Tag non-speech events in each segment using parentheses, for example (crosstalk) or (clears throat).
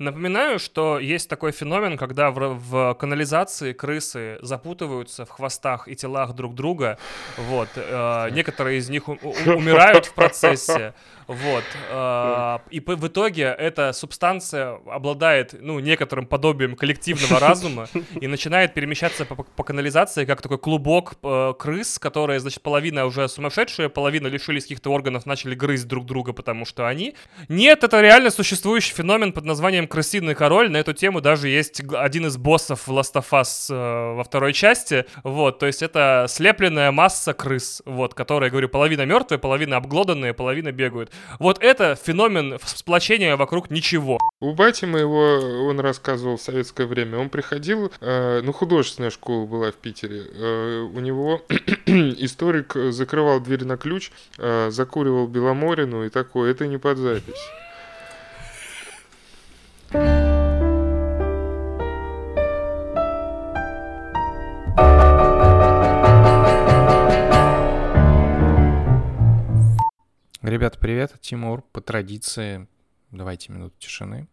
Напоминаю, что есть такой феномен, когда в, в канализации крысы запутываются в хвостах и телах друг друга. Вот. Э, некоторые из них у, у, (laughs) умирают в процессе. Вот. Э, и по, в итоге эта субстанция обладает, ну, некоторым подобием коллективного (laughs) разума и начинает перемещаться по, по канализации, как такой клубок э, крыс, которые, значит, половина уже сумасшедшие, половина лишились каких-то органов, начали грызть друг друга, потому что они... Нет, это реально существующий феномен под названием «крысиный король». На эту тему даже есть один из боссов Last of Us э, во второй части. Вот, то есть это слепленная масса крыс, вот, которые, говорю, половина мертвые, половина обглоданные, половина бегают. Вот это феномен сплочения вокруг ничего. У бати моего, он рассказывал в советское время, он приходил, э, ну, художественная школа была в Питере, э, у него (clears throat) историк закрывал дверь на ключ, э, закуривал Беломорину и такое, это не под запись. Ребята, привет, Тимур. По традиции, давайте минуту тишины.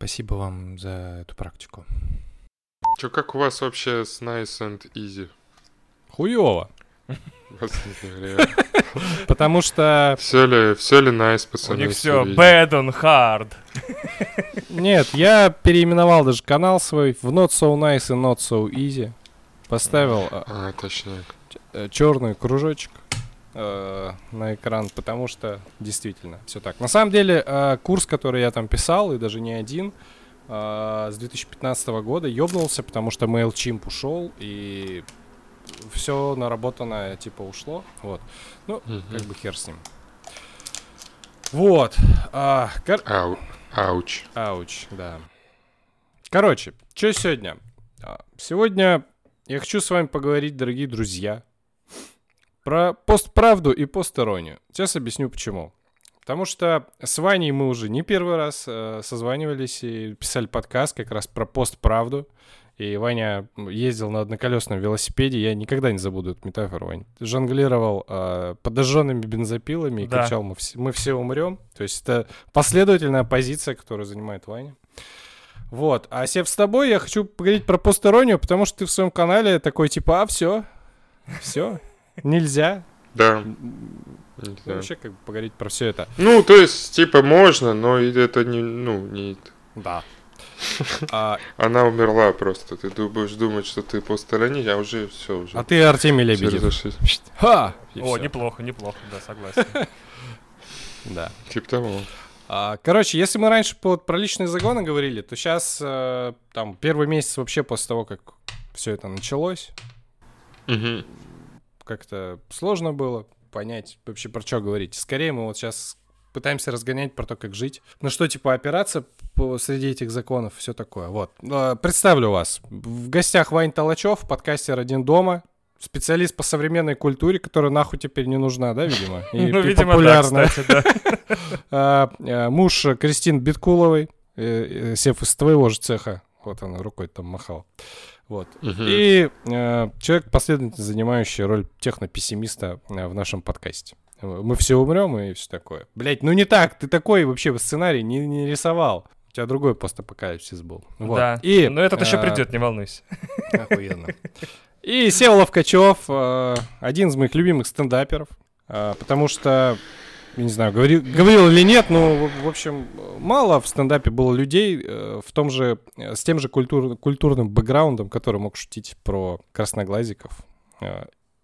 Спасибо вам за эту практику. Чё, как у вас вообще с Nice and Easy? Хуёво. (laughs) Потому что... Все ли, все ли nice, пацаны? У них все bad on hard. Нет, я переименовал даже канал свой в Not So Nice и Not So Easy. Поставил а, точняк. черный кружочек э, на экран, потому что действительно все так. На самом деле, э, курс, который я там писал, и даже не один, э, с 2015 года ёбнулся, потому что MailChimp ушел, и все наработанное типа ушло. Вот. Ну, угу. как бы хер с ним. Вот. А, кор... Ау. Ауч. Ауч, да. Короче, что сегодня? А, сегодня я хочу с вами поговорить, дорогие друзья, про постправду и постиронию. Сейчас объясню почему. Потому что с Ваней мы уже не первый раз э, созванивались и писали подкаст как раз про постправду. И Ваня ездил на одноколесном велосипеде. Я никогда не забуду эту метафору, Вань. Жонглировал э, подожженными бензопилами и да. кричал, мы все, мы все умрем. То есть это последовательная позиция, которую занимает Ваня. Вот. А сев с тобой, я хочу поговорить про постеронию, потому что ты в своем канале такой типа, а все, все, Нельзя? Да. Нельзя. Вообще, как бы поговорить про все это. Ну, то есть, типа, можно, но это не, ну, не... Да. (laughs) А... Она умерла просто. Ты будешь думать, что ты по стороне, а уже все уже. А ты Артемий Лебедев. Ха! О, все. неплохо, неплохо, да, согласен. (laughs) Да. Типа того. А, короче, если мы раньше про личные загоны говорили, то сейчас э, там первый месяц вообще после того, как все это началось, как-то сложно было понять вообще про что говорить. Скорее мы вот сейчас пытаемся разгонять про то, как жить. На что, типа, опираться по, среди этих законов, все такое. Вот. А, представлю вас. В гостях Вань Толачев, подкастер «Один дома», специалист по современной культуре, которая нахуй теперь не нужна, да, видимо? (laughs) И, ну, видимо, популярна. да, кстати, да. (laughs) А, а, муж Кристин Биткуловой, э, э, сев из твоего же цеха, вот она рукой там махал. Вот. Угу. И э, человек, последовательно занимающий роль технопессимиста э, в нашем подкасте. Мы все умрем и все такое. Блять, ну не так, ты такой вообще сценарий не, не рисовал. У тебя другой постапокалипсис был. Вот. Да, и, но этот э, еще придет, не волнуйся. Охуенно. И Сева Ловкачев, э, один из моих любимых стендаперов, э, потому что не знаю, говорил, говорил или нет, но, в общем, мало в стендапе было людей э, в том же, э, с тем же культур, культурным бэкграундом, который мог шутить про красноглазиков.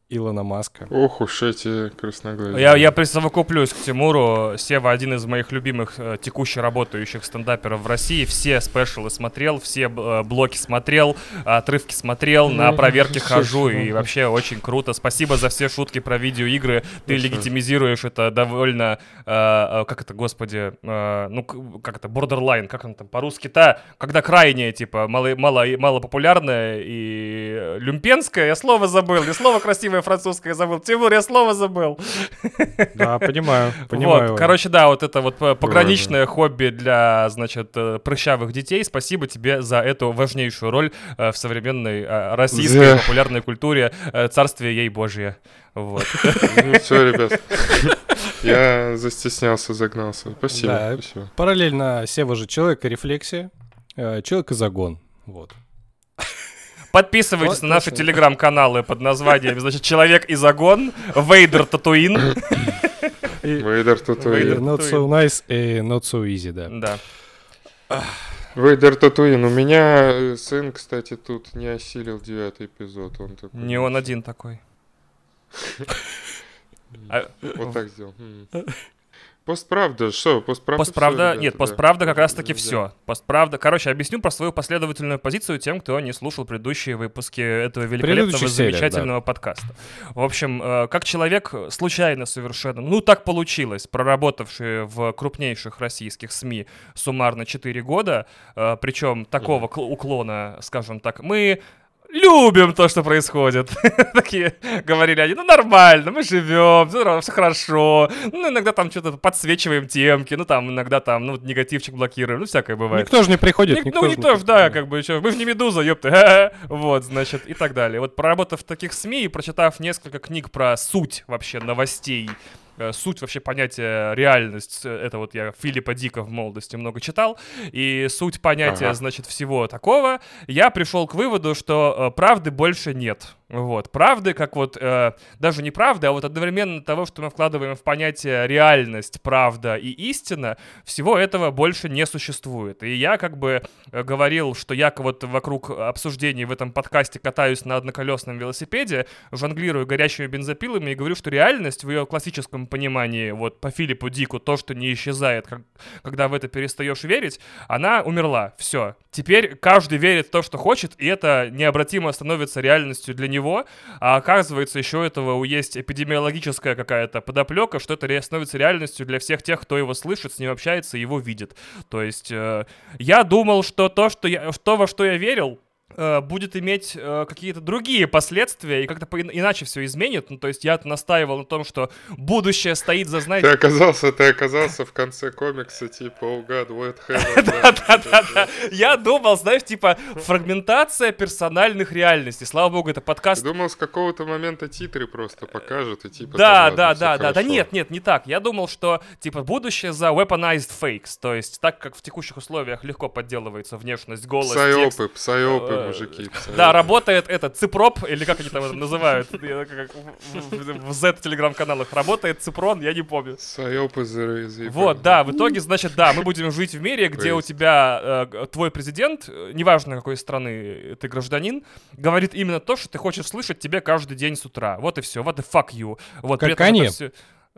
Илона Маска. Ох уж эти красноглазые. Я, я присовокуплюсь к Тимуру. Сева один из моих любимых э, текуще работающих стендаперов в России. Все спешалы смотрел, все э, блоки смотрел, отрывки смотрел, на Ну, проверки слушай, хожу. И вообще очень круто. Спасибо за все шутки про видеоигры. Ты легитимизируешь это довольно... э, э, как это, господи? э, ну, как это? Borderline. Как он там по-русски-то? Когда крайне, типа, мало, мало, мало популярное и люмпенское. Я слово забыл. И слово красивое французское забыл. Тимур, я слово забыл. (laughs) Да, понимаю, понимаю. Вот, короче, да, вот это вот э, пограничное хобби для, значит, э, прыщавых детей. Спасибо тебе за эту важнейшую роль э, в современной российской популярной культуре. Царствие ей Божье. Вот. Ну все, (laughs) ребят. Я застеснялся, загнался. Спасибо. Да. спасибо. Параллельно Сева же человек и рефлексия, человек и загон. Вот. Подписывайтесь Вот на наши телеграм-каналы под названием, значит, Человек и Загон, Вейдер Татуин. Вейдер Татуин. Not so nice и not so easy, да. Да. Вейдер Татуин. У меня э, сын, кстати, тут не осилил девятый эпизод. Он такой. Не он один такой. (laughs) А, Вот так сделал. Постправда, что? Постправда, Постправда, ребята, нет, да. постправда как раз-таки Да. все. Постправда, короче, объясню про свою последовательную позицию тем, кто не слушал предыдущие выпуски этого великолепного, сериях, замечательного подкаста. В общем, э, как человек э, случайно совершенно, ну так получилось, проработавший в крупнейших российских СМИ суммарно 4 года, причем такого кл- уклона, скажем так, мы любим то, что происходит. (laughs) Такие говорили они, ну нормально, мы живем, все хорошо. Ну иногда там что-то подсвечиваем темки, ну там иногда там, ну негативчик блокируем, ну всякое бывает. Никто же не приходит, Ник- никто ну, же никто не ж, да, как бы, чё, мы же не Медуза, ёпта, вот, значит, и так далее. Вот проработав в таких СМИ и прочитав несколько книг про суть вообще новостей, суть вообще понятия реальность, э, это вот я Филиппа Дика в молодости много читал, и суть понятия, Ага. значит, всего такого, я пришел к выводу, что э, правды больше нет. Вот, правды, как вот, э, даже не правды, а вот одновременно того, что мы вкладываем в понятие реальность, правда и истина, всего этого больше не существует. И я как бы э, говорил, что я вот вокруг обсуждений в этом подкасте катаюсь на одноколесном велосипеде, жонглирую горящими бензопилами и говорю, что реальность в ее классическом понимании, вот по Филиппу Дику, то, что не исчезает, как- когда в это перестаешь верить, она умерла. Все. Теперь каждый верит в то, что хочет, и это необратимо становится реальностью для него. А оказывается, еще этого есть эпидемиологическая какая-то подоплека, что это становится реальностью для всех тех, кто его слышит, с ним общается и его видит. То есть э, я думал, что то, что я, что во что я верил, э, будет иметь э, какие-то другие последствия и как-то иначе все изменит. Ну, то есть я настаивал на том, что будущее стоит за, Ты знаете, оказался, ты оказался в конце комикса, типа, oh god, what. Да-да-да. Я думал, знаешь, типа фрагментация персональных реальностей. Слава богу, это Ты подкаст. думал, с какого-то момента титры просто покажут, и типа... Да, да, да, да, да, нет, нет, не так. Я думал, что типа будущее за weaponized fakes, то есть так как в текущих условиях легко подделывается внешность, голос, текст. Псайопы, псайопы, Э, мужики. Да, работает этот ципроп, или как они там это называют, в- Z-телеграм-каналах, работает ципрон, я не помню. Вот, да, в итоге, значит, да, мы будем жить в мире, где у тебя э, твой президент, э, неважно какой страны ты гражданин, говорит именно то, что ты хочешь слышать тебе каждый день с утра. Вот и все, вот и fuck you. Вот, Как при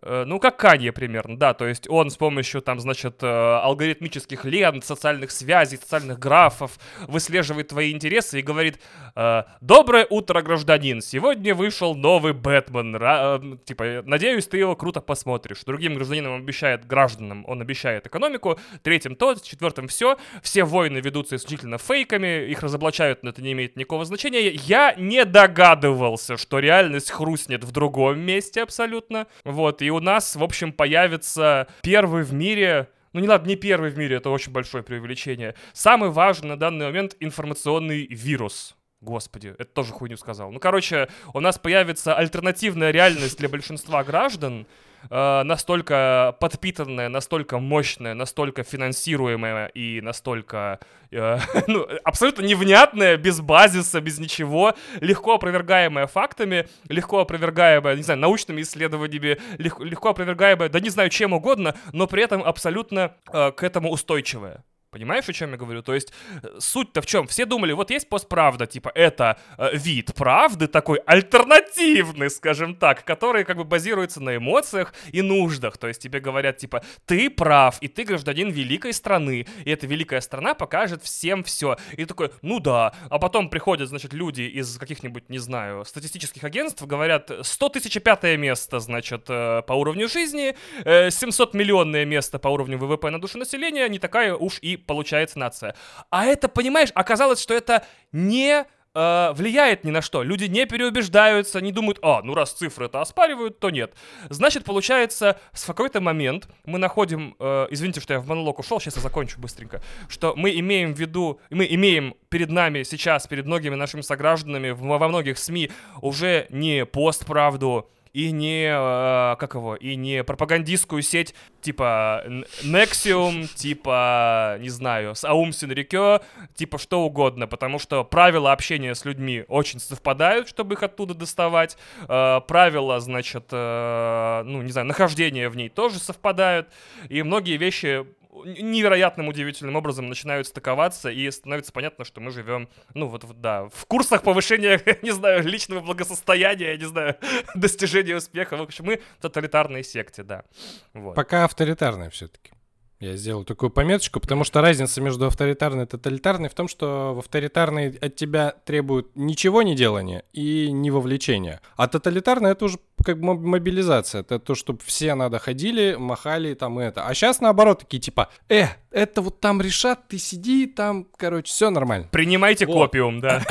э, Ну, как Канье примерно, да, то есть он с помощью, там, значит, э, алгоритмических лент, социальных связей, социальных графов выслеживает твои интересы и говорит, э, «Доброе утро, гражданин, сегодня вышел новый Бэтмен, типа, надеюсь, ты его круто посмотришь». Другим гражданинам обещает, гражданам он обещает экономику, третьим то, четвертым все, все войны ведутся исключительно фейками, их разоблачают, но это не имеет никакого значения. Я не догадывался, что реальность хрустнет в другом месте абсолютно, вот, и у нас, в общем, появится первый в мире ну не ладно, не первый в мире, это очень большое преувеличение. Самый важный на данный момент информационный вирус. Господи, это тоже хуйню сказал. Ну, короче, у нас появится альтернативная реальность для большинства граждан, э, настолько подпитанная, настолько мощная, настолько финансируемая и настолько э, (laughs) ну, абсолютно невнятная, без базиса, без ничего, легко опровергаемая фактами, легко опровергаемая, не знаю, научными исследованиями, лег- легко опровергаемая, да не знаю, чем угодно, но при этом абсолютно э, к этому устойчивая. Понимаешь, о чем я говорю? То есть э, суть-то в чем? Все думали, вот есть постправда, типа это э, вид правды такой альтернативный, скажем так, который как бы базируется на эмоциях и нуждах. То есть тебе говорят типа ты прав и ты гражданин великой страны, и эта великая страна покажет всем все. И такой, ну да. А потом приходят, значит, люди из каких-нибудь, не знаю, статистических агентств, говорят 100 тысяч пятое место, значит, э, по уровню жизни, 700 э, миллионное место по уровню ВВП на душу населения, не такая уж и получается нация. А это, понимаешь, оказалось, что это не э, влияет ни на что. Люди не переубеждаются, не думают, а, ну раз цифры это оспаривают, то нет. Значит, получается, в какой-то момент мы находим, э, извините, что я в монолог ушел, сейчас я закончу быстренько, что мы имеем в виду, мы имеем перед нами сейчас, перед многими нашими согражданами во многих СМИ уже не постправду, и не, э, как его, и не пропагандистскую сеть типа Nexium, типа, не знаю, с Аум Синрикё, типа что угодно, потому что правила общения с людьми очень совпадают, чтобы их оттуда доставать, э, правила, значит, э, ну, не знаю, нахождения в ней тоже совпадают, и многие вещи невероятным удивительным образом начинают стыковаться, и становится понятно, что мы живем, ну вот, да, в курсах повышения, (laughs) не знаю, личного благосостояния, не знаю, (laughs) достижения успеха. В общем, мы в тоталитарной секте, да. Вот. Пока авторитарная все-таки. Я сделал такую пометочку, потому что разница между авторитарной и тоталитарной в том, что в авторитарной от тебя требуют ничего не делания и не вовлечения. А тоталитарная это уже как мобилизация. Это то, чтобы все надо ходили, махали там и это. А сейчас наоборот такие типа, э, это вот там решат, ты сиди, там, короче, все нормально. Принимайте вот. копиум, да.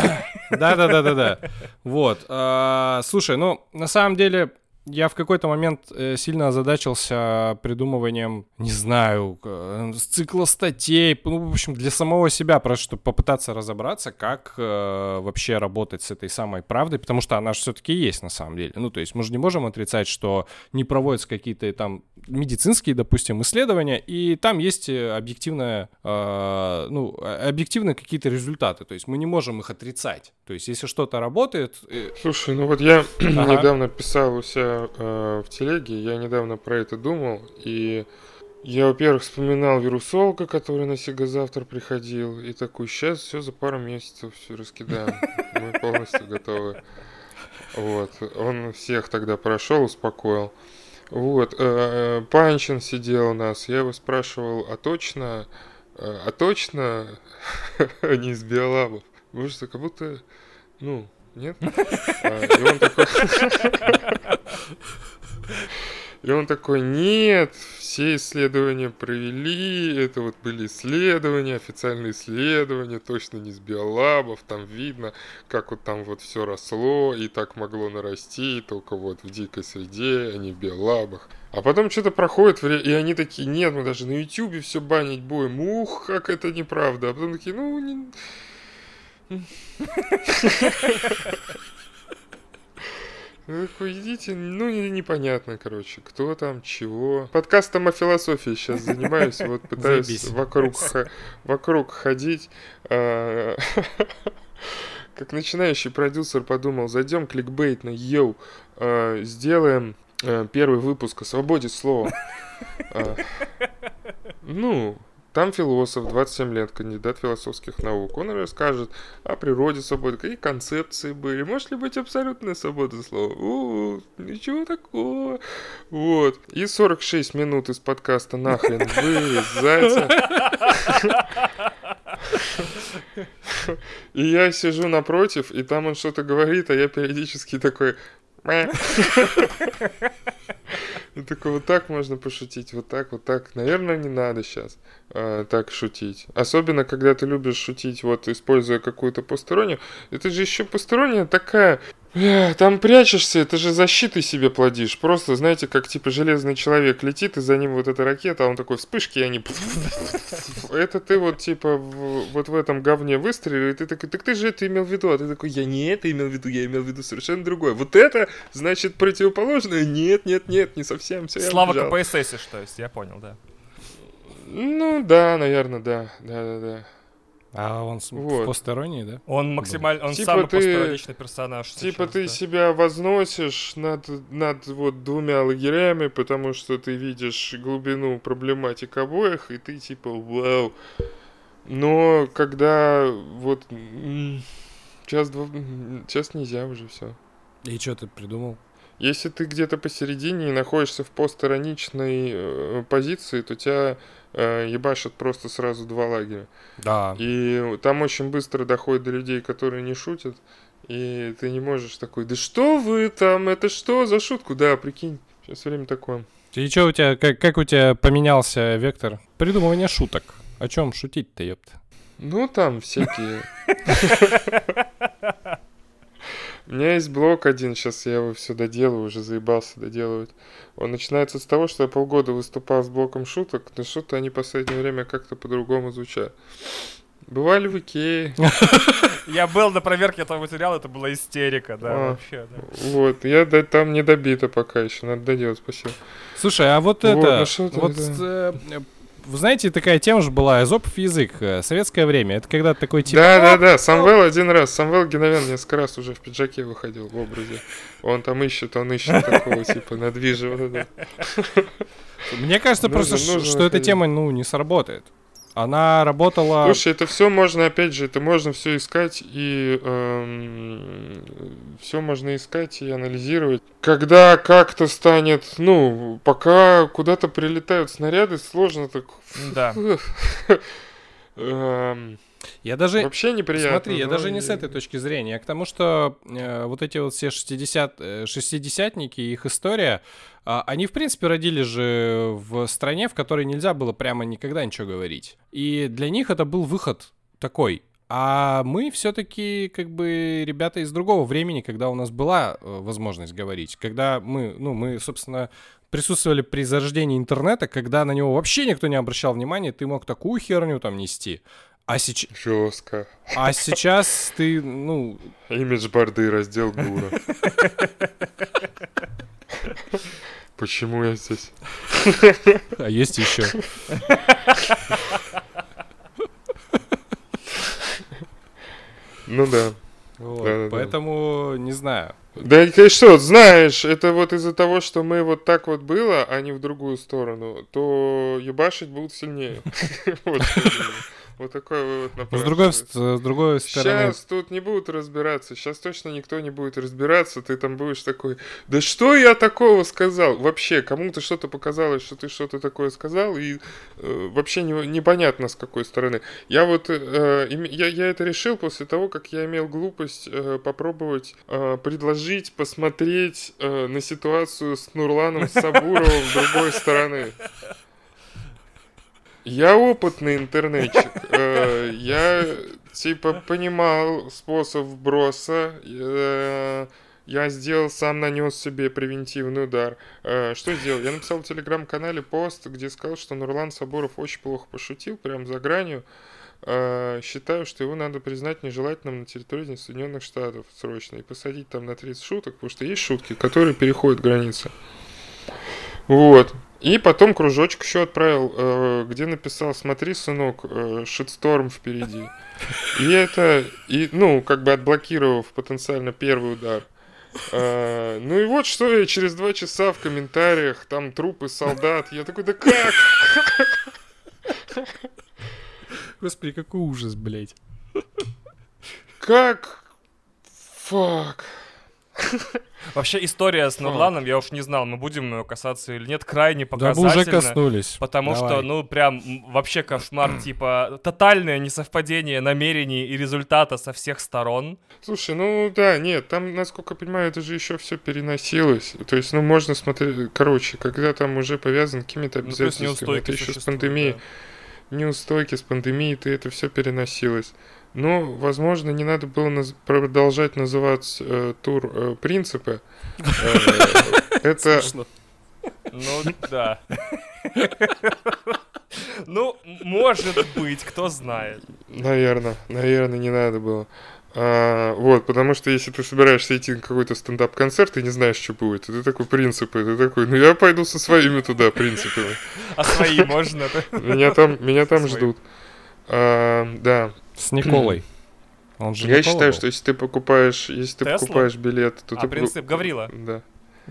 Да-да-да-да-да. Вот. А, слушай, ну, на самом деле, я в какой-то момент э, сильно озадачился придумыванием, не знаю, э, цикла статей, ну, в общем, для самого себя, просто чтобы попытаться разобраться, как э, вообще работать с этой самой правдой, потому что она же все-таки есть на самом деле. Ну, то есть мы же не можем отрицать, что не проводятся какие-то там медицинские, допустим, исследования, и там есть э, объективная, э, ну, объективные какие-то результаты, то есть мы не можем их отрицать. То есть если что-то работает... Слушай, ну вот я (clears throat) ага. недавно писал у себя э, в телеге, я недавно про это думал, и я, во-первых, вспоминал вирусолога, который на Сега завтра приходил, и такой, сейчас все за пару месяцев все раскидаем, мы полностью готовы. Вот, он всех тогда прошел, успокоил. Вот, э, э, Панчин сидел у нас, я его спрашивал, а точно, э, а точно (laughs) не из биолабов? Может, как будто, ну, нет? (laughs) А, и он такой... И он такой, нет, все исследования провели, это вот были исследования, официальные исследования, точно не с биолабов, там видно, как вот там вот все росло, и так могло нарасти, только вот в дикой среде, а не в биолабах. А потом что-то проходит и они такие, нет, мы даже на ютюбе все банить будем, ух, как это неправда. А потом такие, ну, не... Ну, идите, ну, непонятно, короче, кто там, чего. Подкастом о философии сейчас занимаюсь, вот (laughs) пытаюсь вокруг, вокруг ходить. А, (laughs) как начинающий продюсер подумал, зайдем кликбейтно, йоу, а, сделаем а, первый выпуск о свободе слова. (laughs) Ну, там философ, 27 лет, кандидат философских наук. Он расскажет о природе свободы, какие концепции были. Может ли быть абсолютная свобода слова? О, ничего такого. Вот. И 46 минут из подкаста нахрен вырезать. И я сижу напротив, и там он что-то говорит, а я периодически такой... И такой, вот так можно пошутить, вот так, вот так. Наверное, не надо сейчас э, так шутить. Особенно, когда ты любишь шутить, вот, используя какую-то постороннюю. Это же еще посторонняя такая там прячешься, это же защиты себе плодишь. Просто, знаете, как типа железный человек летит, и за ним вот эта ракета, а он такой вспышки, и они... Это ты вот типа вот в этом говне выстрелил, и ты такой, так ты же это имел в виду, а ты такой, я не это имел в виду, я имел в виду совершенно другое. Вот это, значит, противоположное? Нет, нет, нет, не совсем. Все, Слава КПСС, что есть, я понял, да. Ну да, наверное, да, да, да, да. А он вот. в посторонней, да? Он максимально, он типа самый ты, постороничный персонаж. Типа сейчас, ты да. себя возносишь над, над вот двумя лагерями, потому что ты видишь глубину проблематик обоих, и ты типа, вау, Но когда вот м, час, два, час нельзя уже все. И что ты придумал? Если ты где-то посередине и находишься в постироничной э, позиции, то тебя ебашат просто сразу два лагеря. Да. И там очень быстро доходит до людей, которые не шутят. И ты не можешь такой, да что вы там, это что за шутку? Да, прикинь, сейчас время такое. И что у тебя, как, как у тебя поменялся вектор придумывания шуток? О чем шутить-то, ёпта? Ну, там всякие. (laughs) У меня есть блок один, сейчас я его все доделаю, уже заебался доделывать. Он начинается с того, что я полгода выступал с блоком шуток, но шутки они в последнее время как-то по-другому звучат. Бывали в Икее, (laughs) Я был на проверке этого материала, это была истерика, да, А. вообще, да. вот, я до- там не добито пока еще, надо доделать, спасибо. Слушай, а вот Вот, это... ну вот, да. э, вы знаете, такая тема же была, эзопов язык, э, советское время. Это когда такой типа... Да, да, да, Самвел один раз, Самвел Геновян несколько раз уже в пиджаке выходил в образе. Он там ищет, он ищет такого типа это. Мне кажется просто, что эта тема, ну, не сработает. Она работала... Слушай, это все можно, опять же, это можно все искать и все можно искать и анализировать. Когда как-то станет, ну, пока куда-то прилетают снаряды, сложно так. Да. (laughs) Я даже... Вообще неприятно. Смотри, я даже не и- с этой точки зрения, а к тому, что э, вот эти вот все 60, э, шестидесятники их история, а, они, в принципе, родились же в стране, в которой нельзя было прямо никогда ничего говорить. И для них это был выход такой. А мы все-таки, как бы, ребята из другого времени, когда у нас была э, возможность говорить, когда мы, ну, мы, собственно, присутствовали при зарождении интернета, когда на него вообще никто не обращал внимания, ты мог такую херню там нести. А, сеч... Жестко. а сейчас ты, ну, Имидж борды, раздел Гура. Почему я здесь? а есть еще. Ну да. Вот. Поэтому не знаю. Да ты что, знаешь, это вот из-за того, что мы вот так вот было, а не в другую сторону, то ебашить будут сильнее. (laughs) Вот такой вывод С другой, с другой стороны, Сейчас тут не будут разбираться, сейчас точно никто не будет разбираться, ты там будешь такой, да что я такого сказал? Вообще, кому-то что-то показалось, что ты что-то такое сказал, и э, вообще не- непонятно с какой стороны. Я вот, э, я, я это решил после того, как я имел глупость э, попробовать э, предложить посмотреть э, на ситуацию с Нурланом Сабуровым с другой стороны. Я опытный интернетчик. (laughs) Э, Я типа понимал способ вброса. э, Я сделал, сам нанес себе превентивный удар. Э, Что сделал? Я написал в телеграм-канале пост, где сказал, что Нурлан Сабуров очень плохо пошутил, прям за гранью. Считаю, что его надо признать нежелательным на территории Соединенных Штатов срочно и посадить там на 30 шуток, потому что есть шутки, которые переходят границы. Вот. И потом кружочек еще отправил, э, где написал, смотри, сынок, э, шитсторм впереди. И это, и, ну, как бы отблокировав потенциально первый удар. Э, ну и вот что я через два часа в комментариях, там трупы солдат. Я такой, да как? господи, какой ужас, блядь. Как? Фак. (laughs) Вообще история с Нурланом, я уж не знал, мы будем ее касаться или нет, крайне Да мы уже показательна. коснулись. Потому что, Давай. ну, прям вообще кошмар, (clears throat) типа, тотальное несовпадение намерений и результата со всех сторон. Слушай, ну да, нет, там, насколько я понимаю, это же еще все переносилось. То есть, ну, можно смотреть, короче, когда там уже повязан какими-то Ну, обязательствами, неустойки это еще с пандемией. да. неустойки с пандемией, то это все переносилось. Но, возможно, не надо было наз- продолжать называть э, тур э, принципы. Э, Это. Ну, да. Ну, может быть, кто знает. Наверное, наверное, не надо было. А, вот, потому что если ты собираешься идти на какой-то стендап-концерт и не знаешь, что будет, и ты такой принципы, ты такой, ну я пойду со своими туда принципами. А свои можно? Меня там, меня там ждут. А, да, С Николой. (clears throat) Он же я Никола считаю, был. что если ты покупаешь, если ты Теслу? покупаешь билет, то А, ты... принцип Гаврила. Да.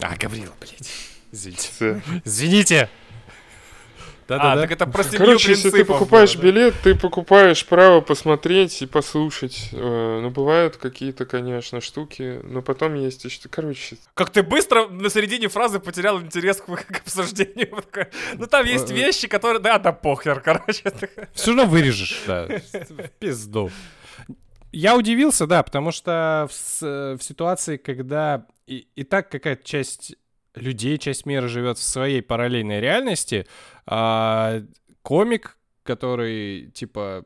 А, Гаврила, блядь. (laughs) Извините. Ц- Извините. А, так это про семью Короче, если ты покупаешь было, да? билет, ты покупаешь право посмотреть и послушать. Э, Ну, бывают какие-то, конечно, штуки, но потом есть еще... Короче, Как ты быстро на середине фразы потерял интерес к, (laughs) к обсуждению. Ну там есть Э, э. вещи, которые... Да, да похер, короче. (laughs) Все равно вырежешь, да. Пизду. Я удивился, да, потому что в, в ситуации, когда и, и так какая-то часть людей, часть мира живет в своей параллельной реальности, а, комик, который, типа,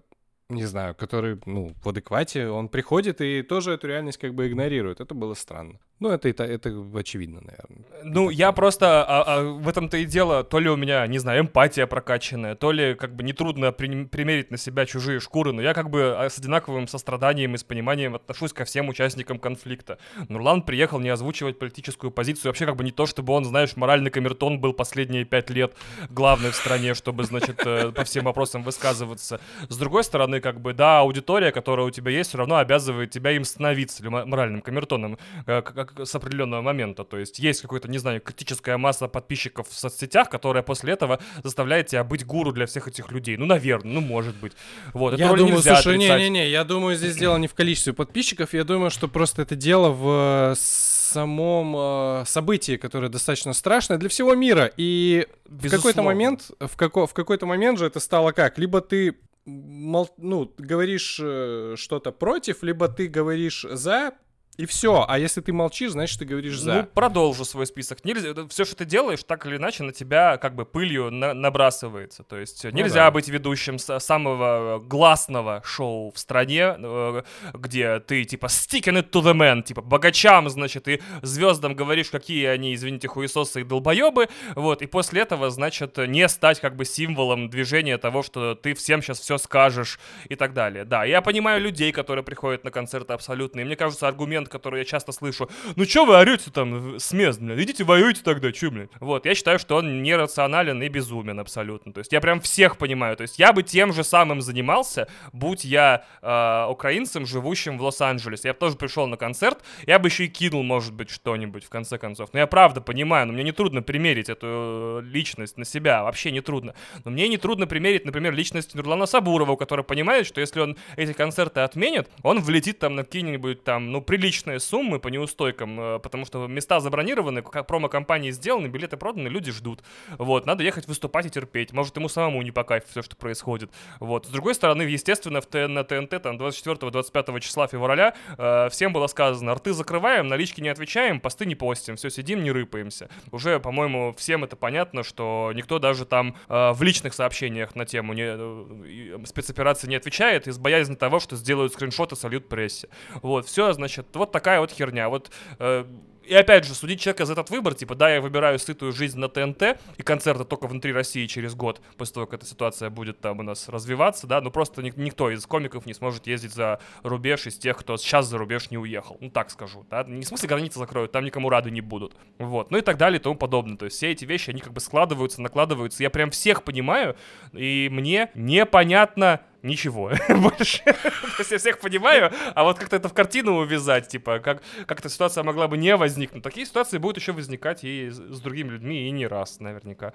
не знаю, который, ну, в адеквате, он приходит и тоже эту реальность как бы игнорирует. Это было странно. Ну, это, та- это очевидно, наверное. Ну, я просто а, а, в этом-то и дело, то ли у меня, не знаю, эмпатия прокачанная, то ли как бы нетрудно при- примерить на себя чужие шкуры, но я как бы а, с одинаковым состраданием и с пониманием отношусь ко всем участникам конфликта. Нурлан приехал не озвучивать политическую позицию, вообще как бы не то, чтобы он, знаешь, моральный камертон был последние пять лет главный в стране, чтобы, значит, э, по всем вопросам высказываться. С другой стороны, как бы, да, аудитория, которая у тебя есть, все равно обязывает тебя им становиться, моральным камертоном, э, как с определенного момента. То есть есть какой-то, не знаю, критическая масса подписчиков в соцсетях, которая после этого заставляет тебя быть гуру для всех этих людей. Ну, наверное, ну, может быть. Вот, Я думаю, слушай, не-не-не, я думаю, здесь дело не в количестве подписчиков, я думаю, что просто это дело в э, самом э, событии, которое достаточно страшное для всего мира. И в какой-то Безусловно. момент, в, како- в какой-то момент же это стало как? Либо ты мол- ну, говоришь э, что-то против, либо ты говоришь за, и все. А если ты молчишь, значит, ты говоришь за. Ну, продолжу свой список. Нельзя, все, что ты делаешь, так или иначе на тебя как бы пылью на- набрасывается. То есть э, Ну нельзя да. быть ведущим самого гласного шоу в стране, э, где ты типа sticking it to the man, типа богачам, значит, и звездам говоришь, какие они, извините, хуесосы и долбоебы, вот, и после этого, значит, не стать как бы символом движения того, что ты всем сейчас все скажешь и так далее. Да, я понимаю людей, которые приходят на концерты абсолютно, и мне кажется, аргумент, который я часто слышу, ну чё вы орете там с мест, блядь, идите воюйте тогда, чё, блядь. Вот, я считаю, что он нерационален и безумен абсолютно. То есть я прям всех понимаю. То есть я бы тем же самым занимался, будь я э, украинцем, живущим в Лос-Анджелесе. Я бы тоже пришел на концерт, я бы еще и кинул, может быть, что-нибудь в конце концов. Но я правда понимаю, но мне не трудно примерить эту э, личность на себя, вообще не трудно. Но мне не трудно примерить, например, личность Нурлана Сабурова, который понимает, что если он эти концерты отменит, он влетит там на какие-нибудь там, ну, приличные суммы по неустойкам, э, потому что места забронированы, как промо-компании сделаны, билеты проданы, люди ждут. Вот, надо ехать выступать и терпеть. Может, ему самому не по кайфу все, что происходит. Вот. С другой стороны, естественно, в ТН, на ТНТ там 24-25 числа февраля э, всем было сказано, рты закрываем, налички не отвечаем, посты не постим, все, сидим, не рыпаемся. Уже, по-моему, всем это понятно, что никто даже там э, в личных сообщениях на тему не, э, спецоперации не отвечает из боязни того, что сделают скриншоты, сольют прессе. Вот, все, значит, вот такая вот херня. Вот э, и опять же, судить человека за этот выбор, типа, да, я выбираю сытую жизнь на ТНТ и концерты только внутри России через год, после того, как эта ситуация будет там у нас развиваться, да, ну просто ник- никто из комиков не сможет ездить за рубеж из тех, кто сейчас за рубеж не уехал. Ну так скажу, да, не в смысле границы закроют, там никому рады не будут. Вот, ну и так далее и тому подобное. То есть все эти вещи, они как бы складываются, накладываются. Я прям всех понимаю, и мне непонятно ничего (laughs) больше. Я всех понимаю, а вот как-то это в картину увязать, типа, как, как эта ситуация могла бы не возникнуть. Такие ситуации будут еще возникать и с, другими людьми, и не раз, наверняка.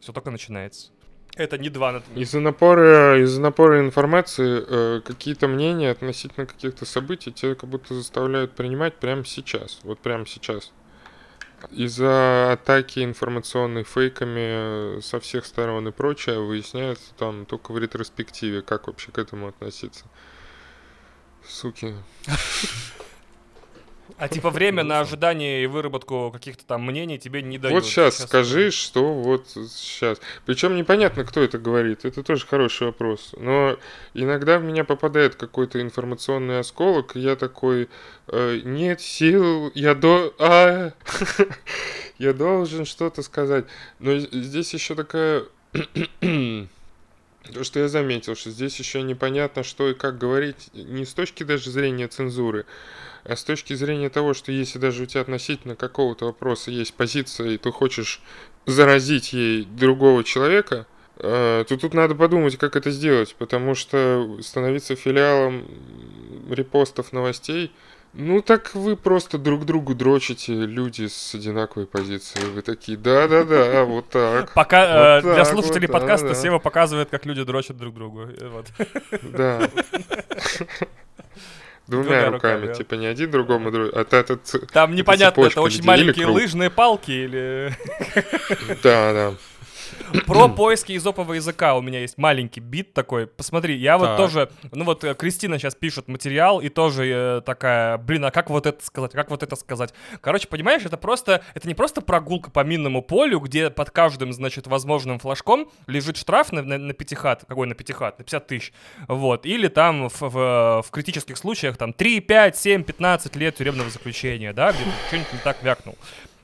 Все только начинается. Это не два Из-за напора, из-за напора информации э, какие-то мнения относительно каких-то событий тебя как будто заставляют принимать прямо сейчас. Вот прямо сейчас. Из-за атаки информационной фейками э, со всех сторон и прочее выясняется там только в ретроспективе, как вообще к этому относиться. Суки. А типа время на ожидание и выработку каких-то там мнений тебе не дают. Вот сейчас скажи, что вот сейчас. Причем непонятно, кто это говорит. Это тоже хороший вопрос. Но иногда в меня попадает какой-то информационный осколок, и я такой, э, нет сил, я до... А, (laughs) я должен что-то сказать. Но здесь еще такая... То, что я заметил, что здесь еще непонятно, что и как говорить, не с точки даже зрения цензуры, а с точки зрения того, что если даже у тебя относительно какого-то вопроса есть позиция, и ты хочешь заразить ей другого человека, э, то тут надо подумать, как это сделать, потому что становиться филиалом репостов новостей Ну так вы просто друг другу дрочите, люди с одинаковой позицией. Вы такие, да-да-да, (laughs) вот так. Пока э, Вот для так слушателей вот, да, подкаста да. Сева показывает, как люди дрочат друг другу. Э, Вот. Да. (laughs) Двумя Двумя руками, руками, да. типа не один другому друг, а ц- Там непонятно, это очень маленькие лыжные палки или... Да, да. Про поиски изопового языка у меня есть маленький бит такой. Посмотри, я вот тоже... Ну вот э, Кристина сейчас пишет материал и тоже э, такая, блин, а как вот это сказать, как вот это сказать? Короче, понимаешь, это просто... Это не просто прогулка по минному полю, где под каждым, значит, возможным флажком лежит штраф на, на, на пятихат. Какой на пятихат? На 50 тысяч. Вот. Или там в, в, в критических случаях там 3, 5, 7, 15 лет тюремного заключения, да, где ты что-нибудь не так вякнул.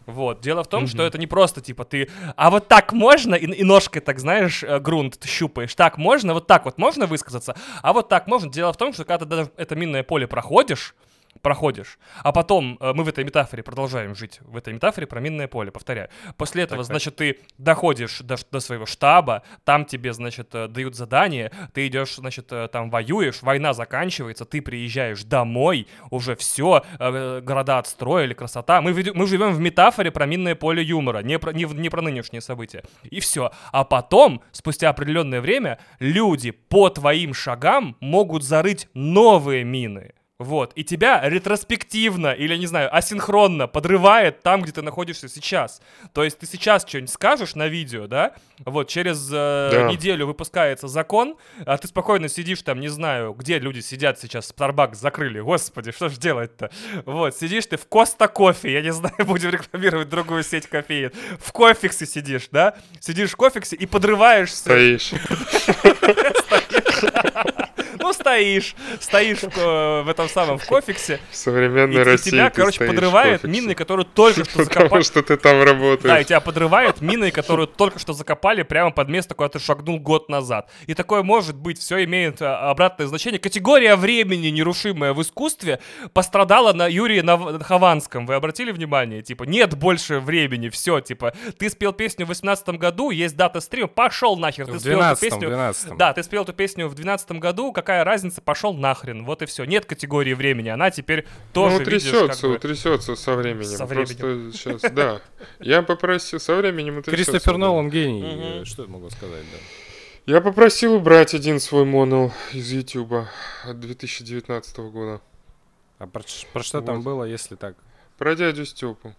Вот. Дело в том, что это не просто типа ты, а вот так можно, и, и ножкой так, знаешь, э, грунт ты щупаешь, так можно, вот так вот можно высказаться, а вот так можно. Дело в том, что когда ты даже это минное поле проходишь, проходишь, а потом э, мы в этой метафоре продолжаем жить, в этой метафоре про минное поле, повторяю. После этого, так. значит, ты доходишь до, до своего штаба, там тебе, значит, э, дают задание, ты идешь, значит, э, там воюешь, война заканчивается, ты приезжаешь домой, уже все, города отстроили, красота. Мы, мы живем в метафоре про минное поле юмора, не про, не, не про нынешние события. И все. А потом, спустя определенное время, люди по твоим шагам могут зарыть новые мины. Вот, и тебя ретроспективно или, не знаю, асинхронно подрывает там, где ты находишься сейчас. То есть ты сейчас что-нибудь скажешь на видео, да? Вот, через э, Да. неделю выпускается закон, а ты спокойно сидишь там, не знаю, где люди сидят сейчас, Starbucks закрыли, господи, что ж делать-то? Вот, сидишь ты в Costa Coffee, я не (laughs) знаю, будем рекламировать другую сеть кофеен. В Кофиксе сидишь, да? Сидишь в Кофиксе и подрываешься. Стоишь. (laughs) Ну, стоишь, стоишь в, ко- в этом самом в Кофиксе, В современной и России тебя, короче, подрывает мины, которые только что закопали. Потому что ты там Да, и работаешь. тебя подрывает мины, которую только что закопали прямо под место, куда ты шагнул год назад. И такое может быть, все имеет а, обратное значение. Категория времени, нерушимая в искусстве, пострадала на Юрии Хованском. Вы обратили внимание? Типа, нет больше времени, все, типа, ты спел песню в 18 году, есть дата стрима, пошел нахер. Ты В спел эту 12 песню. 12 Да, ты спел эту песню в 2012 году, какая разница, пошел нахрен, вот и все. Нет категории времени, она теперь тоже, ну, видишь, утрясется, как бы- утрясется со временем. Со Просто сейчас, да. Я попросил, со временем утрясется. Кристофер. Нолан гений. Э, Что я могу сказать, да? Я попросил убрать один свой монол из Ютуба от 2019 года. А про, про что там Вот. было, если так? Про дядю Степу.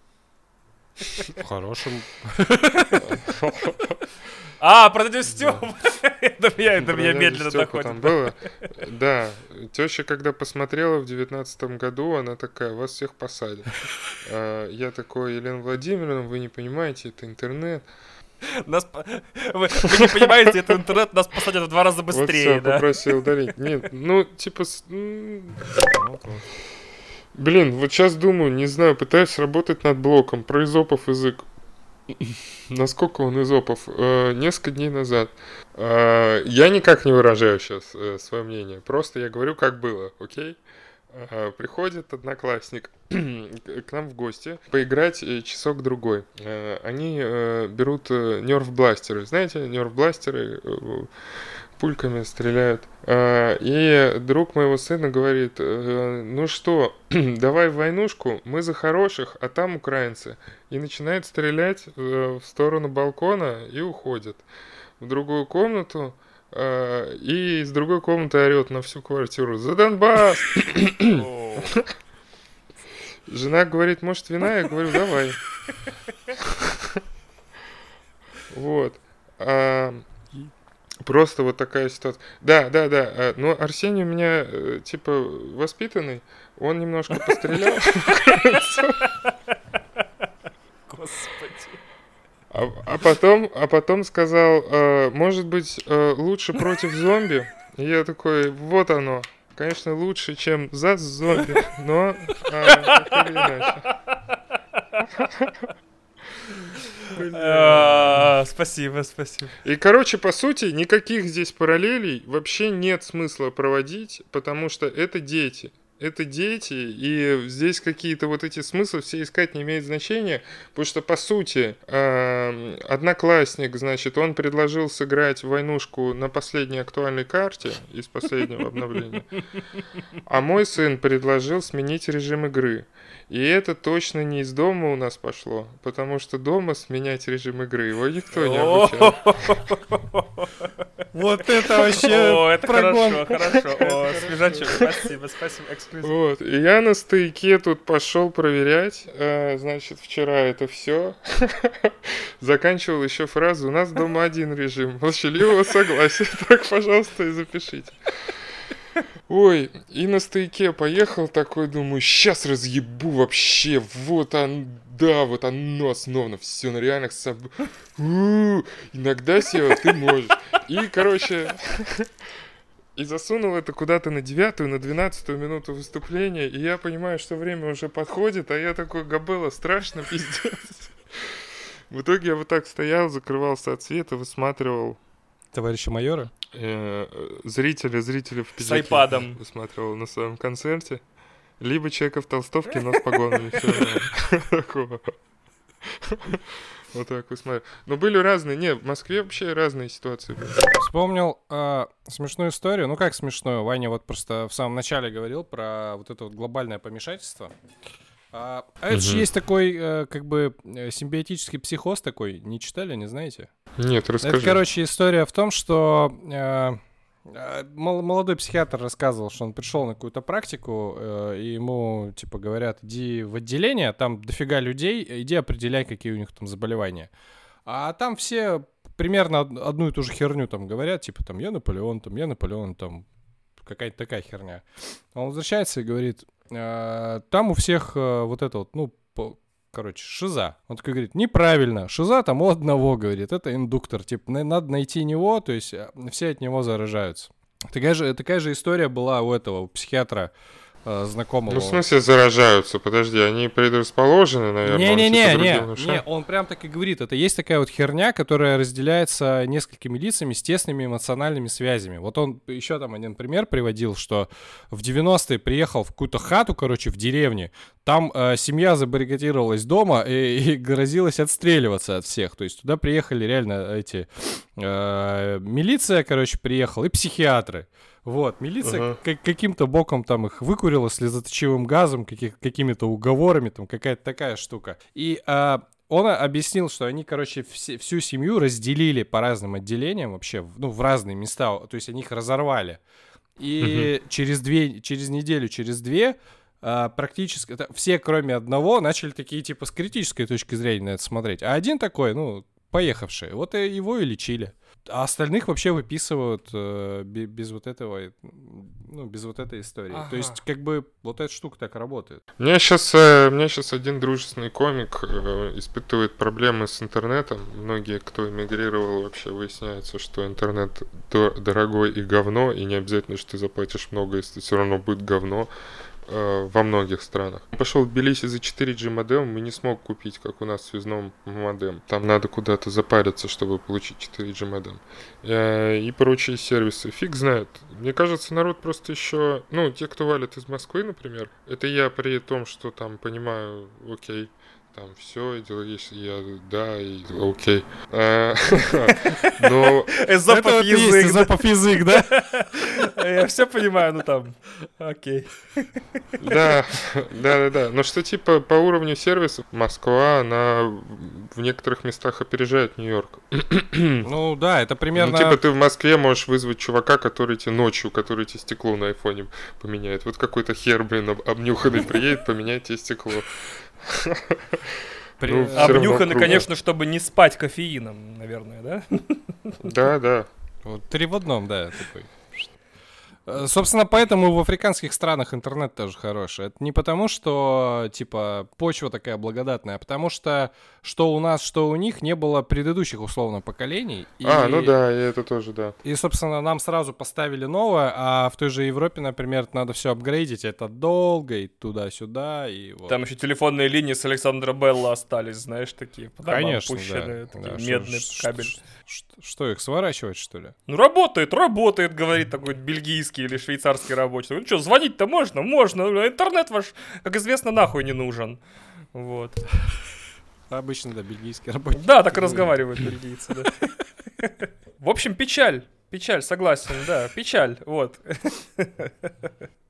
Хорошим. (laughs) А, про дядю Стёпу. (laughs) До меня, медленно Степу Там доходит. было. Да. Теща, когда посмотрела в девятнадцатом году, она такая, вас всех посадят. А, Я такой, Елена Владимировна, вы не понимаете, это интернет. Нас, вы, вы не понимаете, это интернет нас посадят в два раза Вот быстрее, все, да? попросил удалить. Нет, ну, типа, блин, вот сейчас думаю, не знаю, пытаюсь работать над блоком про изопов язык. (laughs) Насколько он изопов? Э, несколько дней назад. Э, я никак не выражаю сейчас свое мнение. Просто я говорю, как было, окей? Э, приходит одноклассник (clears throat) к нам в гости поиграть э, часок-другой. Э, они э, берут нерв-бластеры. Знаете, нерв-бластеры э, пульками стреляют. А, И друг моего сына говорит, «Э, ну что, (clears throat) давай в войнушку, мы за хороших, а там украинцы. И начинает стрелять э, в сторону балкона и уходит в другую комнату. э, И из другой комнаты орет на всю квартиру «За Донбасс!» Жена говорит, может, вина? Я говорю, давай. (laughs) Вот. Просто вот такая ситуация. Да, да, да. а, Но Арсений у меня, э, типа, воспитанный. Он немножко пострелял. Господи. А, а потом, а потом сказал, э, может быть, э, лучше против зомби. И я такой, вот оно. Конечно, лучше, чем за зомби, но так или иначе. А, Спасибо, спасибо. И, короче, по сути, никаких здесь параллелей вообще нет смысла проводить, потому что это дети. это дети, и здесь какие-то вот эти смыслы все искать не имеет значения, потому что, по сути, э, одноклассник, значит, он предложил сыграть войнушку на последней актуальной карте из последнего обновления, а мой сын предложил сменить режим игры. И это точно не из дома у нас пошло, потому что дома сменять режим игры его никто не обучал. (laughs) Вот это вообще О, это прогон. хорошо, хорошо. О, (laughs) свежачок, спасибо, спасибо, эксклюзив. Вот, и я на стойке тут пошел проверять, э, значит, вчера это все. (laughs) Заканчивал еще фразу, у нас дома один режим, молчаливого согласия, так, пожалуйста, и запишите. Ой, и на стойке поехал такой, думаю, сейчас разъебу вообще, вот он, да, вот оно основано, все на реальных соб... У, Иногда, Сева, ты можешь. И, короче, и засунул это куда-то на девятую, на двенадцатую минуту выступления, и я понимаю, что время уже подходит, а я такой, Габела, страшно, пиздец. В итоге я вот так стоял, закрывался от света, высматривал Товарища майора? э, зрителя, зрителя в С пиджаке. айпадом. Высматривал на своем концерте. Либо человека в толстовке, но с (laughs) погонами. (laughs) Вот так высматривал. Но были разные, не, в Москве вообще разные ситуации были. Вспомнил э, смешную историю. Ну как смешную? Ваня вот просто в самом начале говорил про вот это вот глобальное помешательство. А, а это же есть такой, э, как бы, э, симбиотический психоз такой. Не читали, не знаете? Нет, расскажи. Это, короче, история в том, что э, э, мол- молодой психиатр рассказывал, что он пришел на какую-то практику, э, и ему, типа, говорят, иди в отделение, там дофига людей, иди определяй, какие у них там заболевания. А там все примерно од- одну и ту же херню там говорят, типа, там, я Наполеон, там, я Наполеон, там, какая-то такая херня. Он возвращается и говорит, «Э, там у всех э, вот это вот, ну, по- короче, шиза. Он такой говорит, неправильно, шиза там у одного, говорит, это индуктор, типа, на- надо найти него, то есть э, все от него заражаются. Такая же, такая же история была у этого у психиатра э, знакомого. Ну, в смысле заражаются? Подожди, они предрасположены, наверное? Не-не-не, не, он прям так и говорит. Это есть такая вот херня, которая разделяется несколькими лицами с тесными эмоциональными связями. Вот он еще там один пример приводил, что в 90-е приехал в какую-то хату, короче, в деревне. Там э, семья забаррикадировалась дома и, (laughs) и грозилась отстреливаться от всех. То есть туда приехали реально эти... э, милиция, короче, приехала и психиатры. Вот, милиция Ага. как- каким-то боком там их выкурила слезоточивым газом, каких- какими-то уговорами, там какая-то такая штука. И а, он объяснил, что они, короче, все- всю семью разделили по разным отделениям вообще, ну, в разные места, то есть они их разорвали. И через две, через неделю, через две а, практически все, кроме одного, начали такие, типа, с критической точки зрения на это смотреть. А один такой, ну, поехавший, вот его и лечили. А остальных вообще выписывают э, бе- без вот этого, э, ну, без вот этой истории. Ага. То есть, как бы, вот эта штука так работает. У меня сейчас, у меня сейчас один дружественный комик э, испытывает проблемы с интернетом. Многие, кто эмигрировал, вообще выясняется, что интернет дор- дорогой и говно, и не обязательно, что ты заплатишь много, если все равно будет говно э, во многих странах. Пошел в Тбилиси за 4G модем и не смог купить, как у нас в связном модем. Там надо куда-то запариться, чтобы получить 4G модем. Э, И прочие сервисы. Фиг знает. Мне кажется, народ просто еще... Ну, те, кто валит из Москвы, например, это я при том, что там понимаю, окей, там все, если я, да, и окей. А, Но Эзопов и есть язык. Эзопов язык, да? (laughs) Я все понимаю, ну там. Окей. Да, да, да, да. Но что типа по уровню сервисов Москва, она в некоторых местах опережает Нью-Йорк. (coughs) Ну да, это примерно... Ну, типа ты в Москве можешь вызвать чувака, который тебе ночью, который тебе стекло на айфоне поменяет. Вот какой-то хер, блин, об- обнюханный приедет, поменяет тебе стекло. (laughs) при- ну, Обнюханы, конечно, чтобы не спать кофеином, наверное, да? Да, да. Вот три в одном, да, такой. Э, Собственно, поэтому в африканских странах интернет тоже хороший. Это не потому, что, типа, почва такая благодатная, а потому что что у нас, что у них не было предыдущих, условно, поколений. И, А, ну да, и это тоже, да. И, собственно, нам сразу поставили новое, а в той же Европе, например, надо все апгрейдить. Это долго и туда-сюда, и вот. Там еще телефонные линии с Александра Белла остались, знаешь, такие. Конечно, пущенные, да. такие, Да, что- медный ш- кабель. Что, их сворачивать, что ли? Ну, работает, работает, говорит такой бельгийский или швейцарский рабочий. Ну что, звонить-то можно? Можно. Интернет ваш, как известно, нахуй не нужен. Вот. Обычно, да, бельгийский работник. Да, так и разговаривают бельгийцы, да. В общем, печаль. Печаль, согласен, да, печаль, вот.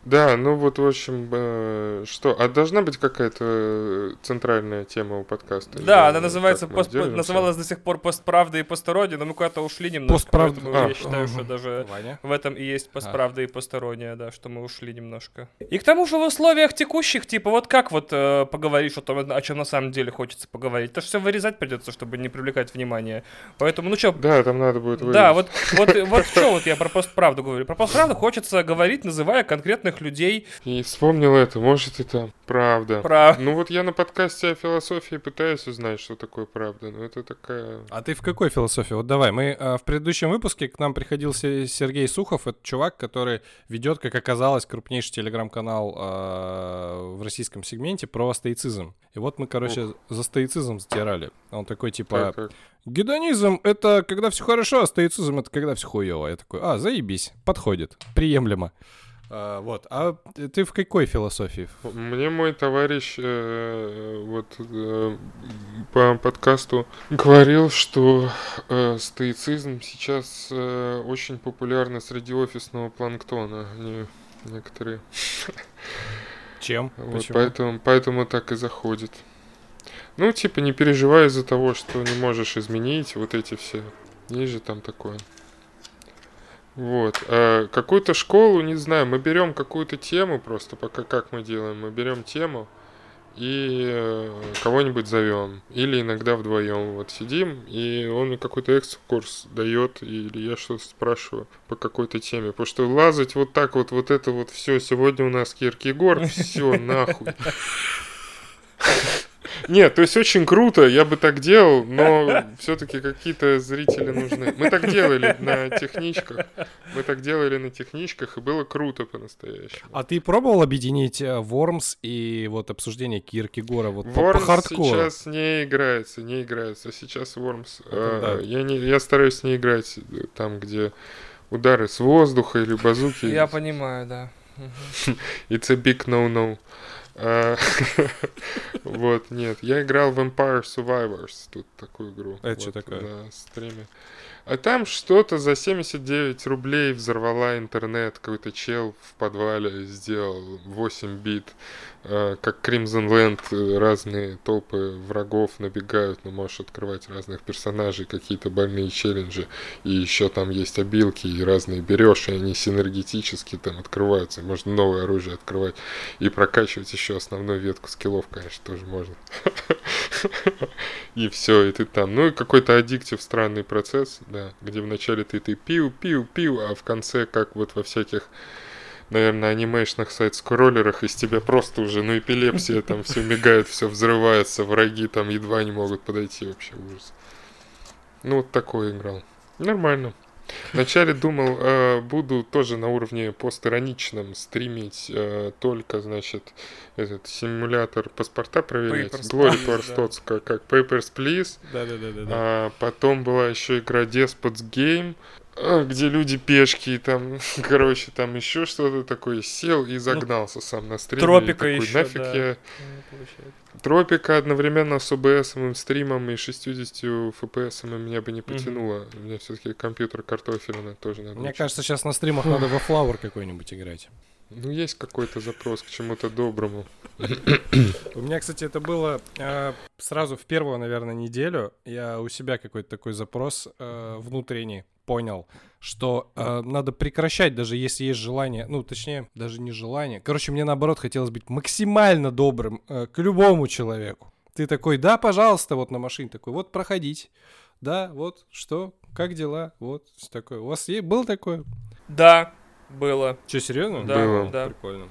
Да, ну вот, в общем, э, что? А должна быть какая-то центральная тема у подкаста? Да, Или она называется, пост, делимся? называлась до сих пор «Постправда» и «Посторонняя», но мы куда-то ушли немножко, «Постправда». поэтому А, я считаю, что даже Ваня? в этом и есть «Постправда» и «Посторонняя», да, что мы ушли немножко. И к тому же в условиях текущих, типа, вот как вот э, поговорить что-то, о чем на самом деле хочется поговорить? Это все вырезать придется, чтобы не привлекать внимание. Поэтому, ну что, Да, там надо будет вырезать. Да, вот, вот, вот что вот я про постправду говорю. Про постправду хочется говорить, называя конкретных людей. И вспомнил это, может это правда. Про... Ну вот я на подкасте о философии пытаюсь узнать, что такое правда, но это такая... А ты в какой философии? Вот давай, мы э, в предыдущем выпуске к нам приходил Се- Сергей Сухов, это чувак, который ведет, как оказалось, крупнейший телеграм-канал э, в российском сегменте про стоицизм. И вот мы, короче, за стоицизм затирали. Он такой, типа, Так, так. гедонизм — это когда все хорошо, а стоицизм — это когда все хуево. Я такой, а, заебись, подходит, приемлемо. А, вот, а ты в какой философии? Мне мой товарищ э, вот э, по подкасту говорил, что э, стоицизм сейчас э, очень популярный среди офисного планктона. Они некоторые. Чем? Вот, Почему? поэтому, поэтому так и заходит. Ну, типа, не переживай из-за того, что не можешь изменить вот эти все. Есть же там такое. Вот. А какую-то школу, не знаю, мы берем какую-то тему просто, пока как мы делаем, мы берем тему и э, кого-нибудь зовем. Или иногда вдвоем вот сидим, и он мне какой-то экскурс дает, или я что-то спрашиваю по какой-то теме. Потому что лазать вот так вот, вот это вот все, сегодня у нас Киркегор, все, (laughs) нахуй. Нет, то есть очень круто, я бы так делал, но все-таки какие-то зрители нужны. Мы так делали на техничках, мы так делали на техничках, и было круто по-настоящему. А ты пробовал объединить э, Вормс и вот обсуждение Киркегора вот по- по, Вормс хардкору? сейчас не играется, не играется. Сейчас Вормс, э, да. я, не, я стараюсь не играть э, там, где удары с воздуха или базуки. Я понимаю, да. (laughs) It's a big no-no. А, (laughs) Вот, нет. Я играл в Empire Survivors, тут такую игру. Это что такое? На стриме. А там что-то за 79 рублей взорвала интернет. Какой-то чел в подвале сделал 8 бит. А, Как Crimson Land э, разные толпы врагов набегают, но можешь открывать разных персонажей, какие-то больные челленджи. И еще там есть обилки и разные берешь, и они синергетически там открываются. Можно новое оружие открывать и прокачивать еще основную ветку скиллов, конечно, тоже можно. (laughs) И все, и ты там. Ну и какой-то аддиктив странный процесс, да, где вначале ты ты пиу, пиу, пиу, а в конце, как вот во всяких наверное, анимейшных сайт-скроллерах из тебя просто уже, ну, эпилепсия, там все мигает, все взрывается, враги там едва не могут подойти, вообще ужас. Ну, вот такой играл. Нормально. Вначале думал, э, буду тоже на уровне постироничном стримить э, только, значит, этот симулятор паспорта проверять. Papers, Glory да. тот, как, как Papers, Please. Да-да-да. А потом была еще игра Despots Game, где люди пешки, и там, (laughs) короче, там еще что-то такое. Сел и загнался сам на стриме. Тропика такой, еще, Нафиг да. я... Ну. Тропика одновременно с OBS стримом и 60 FPS меня бы не потянуло. У меня все-таки компьютер картофельный тоже надо. Мне учить. кажется, сейчас на стримах надо во Flower какой-нибудь играть. Ну, есть какой-то запрос к чему-то доброму. У меня, кстати, это было э, сразу в первую, наверное, неделю. Я у себя какой-то такой запрос э, внутренний понял, что э, надо прекращать, даже если есть желание, ну, точнее, даже не желание. Короче, мне наоборот хотелось быть максимально добрым э, к любому человеку. Ты такой, да, пожалуйста, вот на машине такой, вот проходить. Да, вот, что, как дела, вот, такое. У вас е- было такое? Да, было. Че, серьезно? Да, Было. да. Прикольно.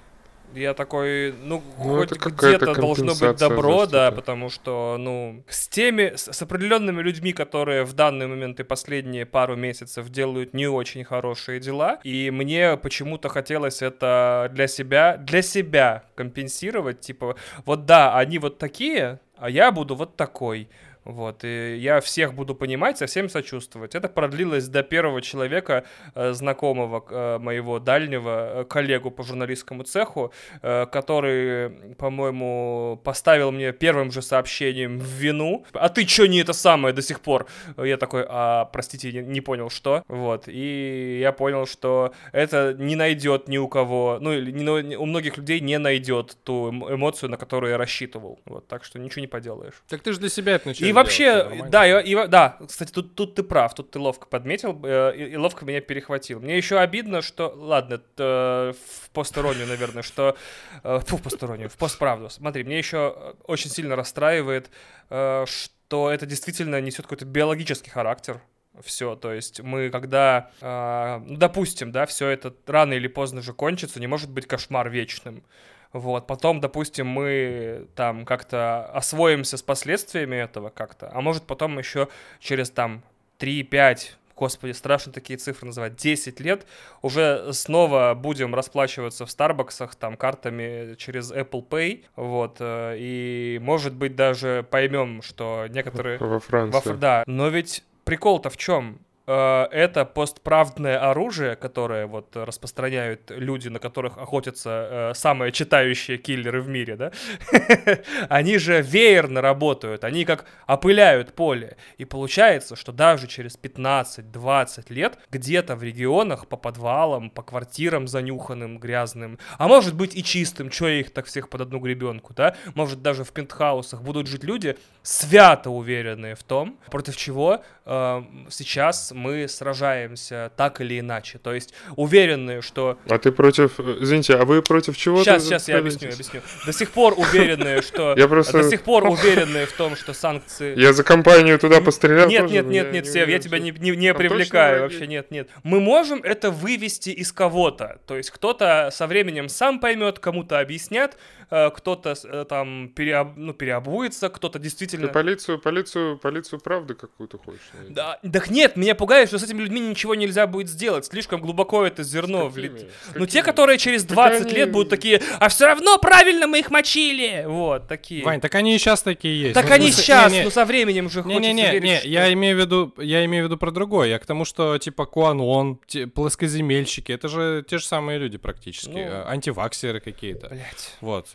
Я такой, ну, Ну, хоть где-то должно быть добро, да, потому что, ну, с теми, с, с определенными людьми, которые в данный момент и последние пару месяцев делают не очень хорошие дела, и мне почему-то хотелось это для себя, для себя компенсировать, типа, вот да, они вот такие, а я буду вот такой. Вот, и я всех буду понимать, со всем сочувствовать. Это продлилось до первого человека, э, знакомого э, моего дальнего э, коллегу по журналистскому цеху, который, по-моему, поставил мне первым же сообщением в вину. А ты чё не это самое до сих пор? Я такой, а, простите, не, понял, что? Вот, и я понял, что это не найдет ни у кого, ну, или у многих людей не найдет ту эм, эмоцию, на которую я рассчитывал. Вот, так что ничего не поделаешь. Так ты же для себя это начал И вообще, да, и, и, да, кстати, тут, тут ты прав, тут ты ловко подметил э, и, и ловко меня перехватил. Мне еще обидно, что, ладно, это в постеронию, наверное, что, э, фу, в постеронию, в постправду. Смотри, мне еще очень сильно расстраивает, э, что это действительно несет какой-то биологический характер, все, то есть мы когда, э, ну, допустим, да, все это рано или поздно же кончится, не может быть кошмар вечным. Вот, потом, допустим, мы там как-то освоимся с последствиями этого как-то, а может потом еще через там 3-5 господи, страшно такие цифры называть, 10 лет, уже снова будем расплачиваться в Старбаксах там картами через Apple Pay, вот, э, и может быть даже поймем, что некоторые... Во Франции. Во, да, но ведь прикол-то в чем? Э, это постправдное оружие, которое вот распространяют люди, на которых охотятся э, самые читающие киллеры в мире, да, (laughs) они же веерно работают, они как опыляют поле. И получается, что даже через 15-20 лет где-то в регионах по подвалам, по квартирам занюханным, грязным, а может быть и чистым, что их так всех под одну гребенку, да, может даже в пентхаусах будут жить люди, свято уверенные в том, против чего э, сейчас мы сражаемся так или иначе. То есть уверены, что... А ты против... Извините, а вы против чего? Сейчас, сейчас я объясню, объясню. До сих пор уверены, что... (laughs) Я просто... До сих пор уверены в том, что санкции... Я за компанию туда пострелял Нет, нет, нет, нет, Сев, я тебя не, не привлекаю вообще, нет, нет. Мы можем это вывести из кого-то. То есть кто-то со временем сам поймет, кому-то объяснят, э, кто-то э, там переоб... ну, переобуется, кто-то действительно... Ты полицию, полицию, полицию правды какую-то хочешь? Да, так нет, меня пугает, что с этими людьми ничего нельзя будет сделать. Слишком глубоко это зерно влетит. Ну, те, которые через 20 они... лет будут такие, а все равно правильно мы их мочили. Вот, такие. Вань, так они и сейчас такие есть. Так ну, они сейчас, не, не. ну со временем же не, не, не, не, что... я имею в виду, я имею в виду про другое. Я к тому, что типа Куанон, те, плоскоземельщики, это же те же самые люди практически. Ну... Э, антиваксеры какие-то. Блять. Вот.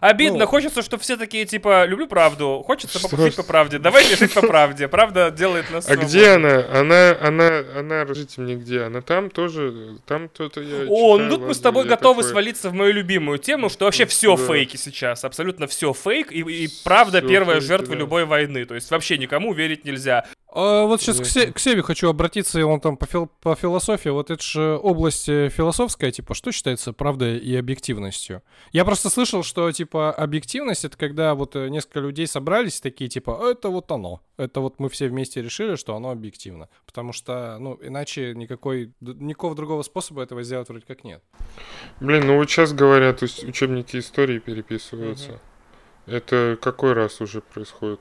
Обидно, ну, хочется, чтобы все такие, типа, люблю правду, хочется попросить по правде, давайте жить по правде, правда делает нас А где она? Она, она, она, расскажите мне, где она? Там тоже, там кто-то я О, ну тут мы с тобой готовы свалиться в мою любимую тему, что вообще все фейки сейчас, абсолютно все фейк, и, правда первая жертва любой войны, то есть вообще никому верить нельзя. А, вот сейчас к, Се- к Севе хочу обратиться, и он там по, фил- по философии. Вот это же область э, философская, типа, что считается правдой и объективностью? Я просто слышал, что, типа, объективность — это когда вот э, несколько людей собрались такие, типа, «А это вот оно. Это вот мы все вместе решили, что оно объективно. Потому что, ну, иначе никакой, никакого другого способа этого сделать вроде как нет. Блин, ну вот сейчас говорят, учебники истории переписываются. Угу. Это какой раз уже происходит?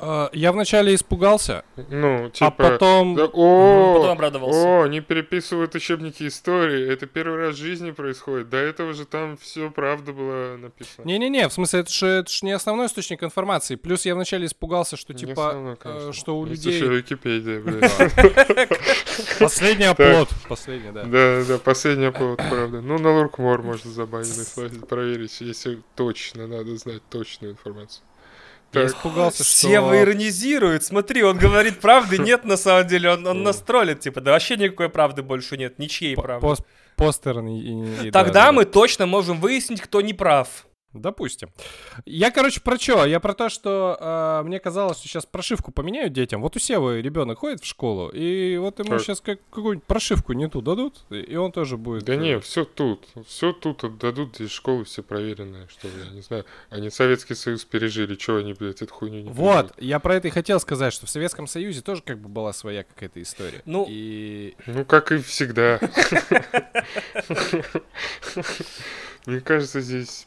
А, я вначале испугался, ну, а типа, а потом... Да, о, потом обрадовался. О, они переписывают учебники истории. Это первый раз в жизни происходит. До этого же там все правда было написано. Не-не-не, в смысле, это же, это же не основной источник информации. Плюс я вначале испугался, что не типа, основной, э, что у людей... Слушай, Википедия, (laughs) блядь. Последний оплот. Последний, да. Да, да, последний оплот, правда. Ну, на Луркмор можно забаненный (laughs) проверить, если точно надо знать точную информацию. Я испугался, что... Сева иронизирует, смотри, он говорит правды нет на самом деле, он, он нас троллит, типа, да вообще никакой правды больше нет, ничьей правды. Постер и, и, Тогда да, мы да. точно можем выяснить, кто не прав. Допустим. Я, короче, про что? Я про то, что э, мне казалось, что сейчас прошивку поменяют детям. Вот у Севы ребенок ходит в школу, и вот ему так. сейчас как, какую-нибудь прошивку не ту дадут, и он тоже будет... Да э... не, все тут. Все тут отдадут, здесь школы все проверенные, что я не знаю. Они Советский Союз пережили, что они, блядь, эту хуйню не Вот, пережили. я про это и хотел сказать, что в Советском Союзе тоже как бы была своя какая-то история. Ну, и... ну как и всегда. (laughs) Мне кажется, здесь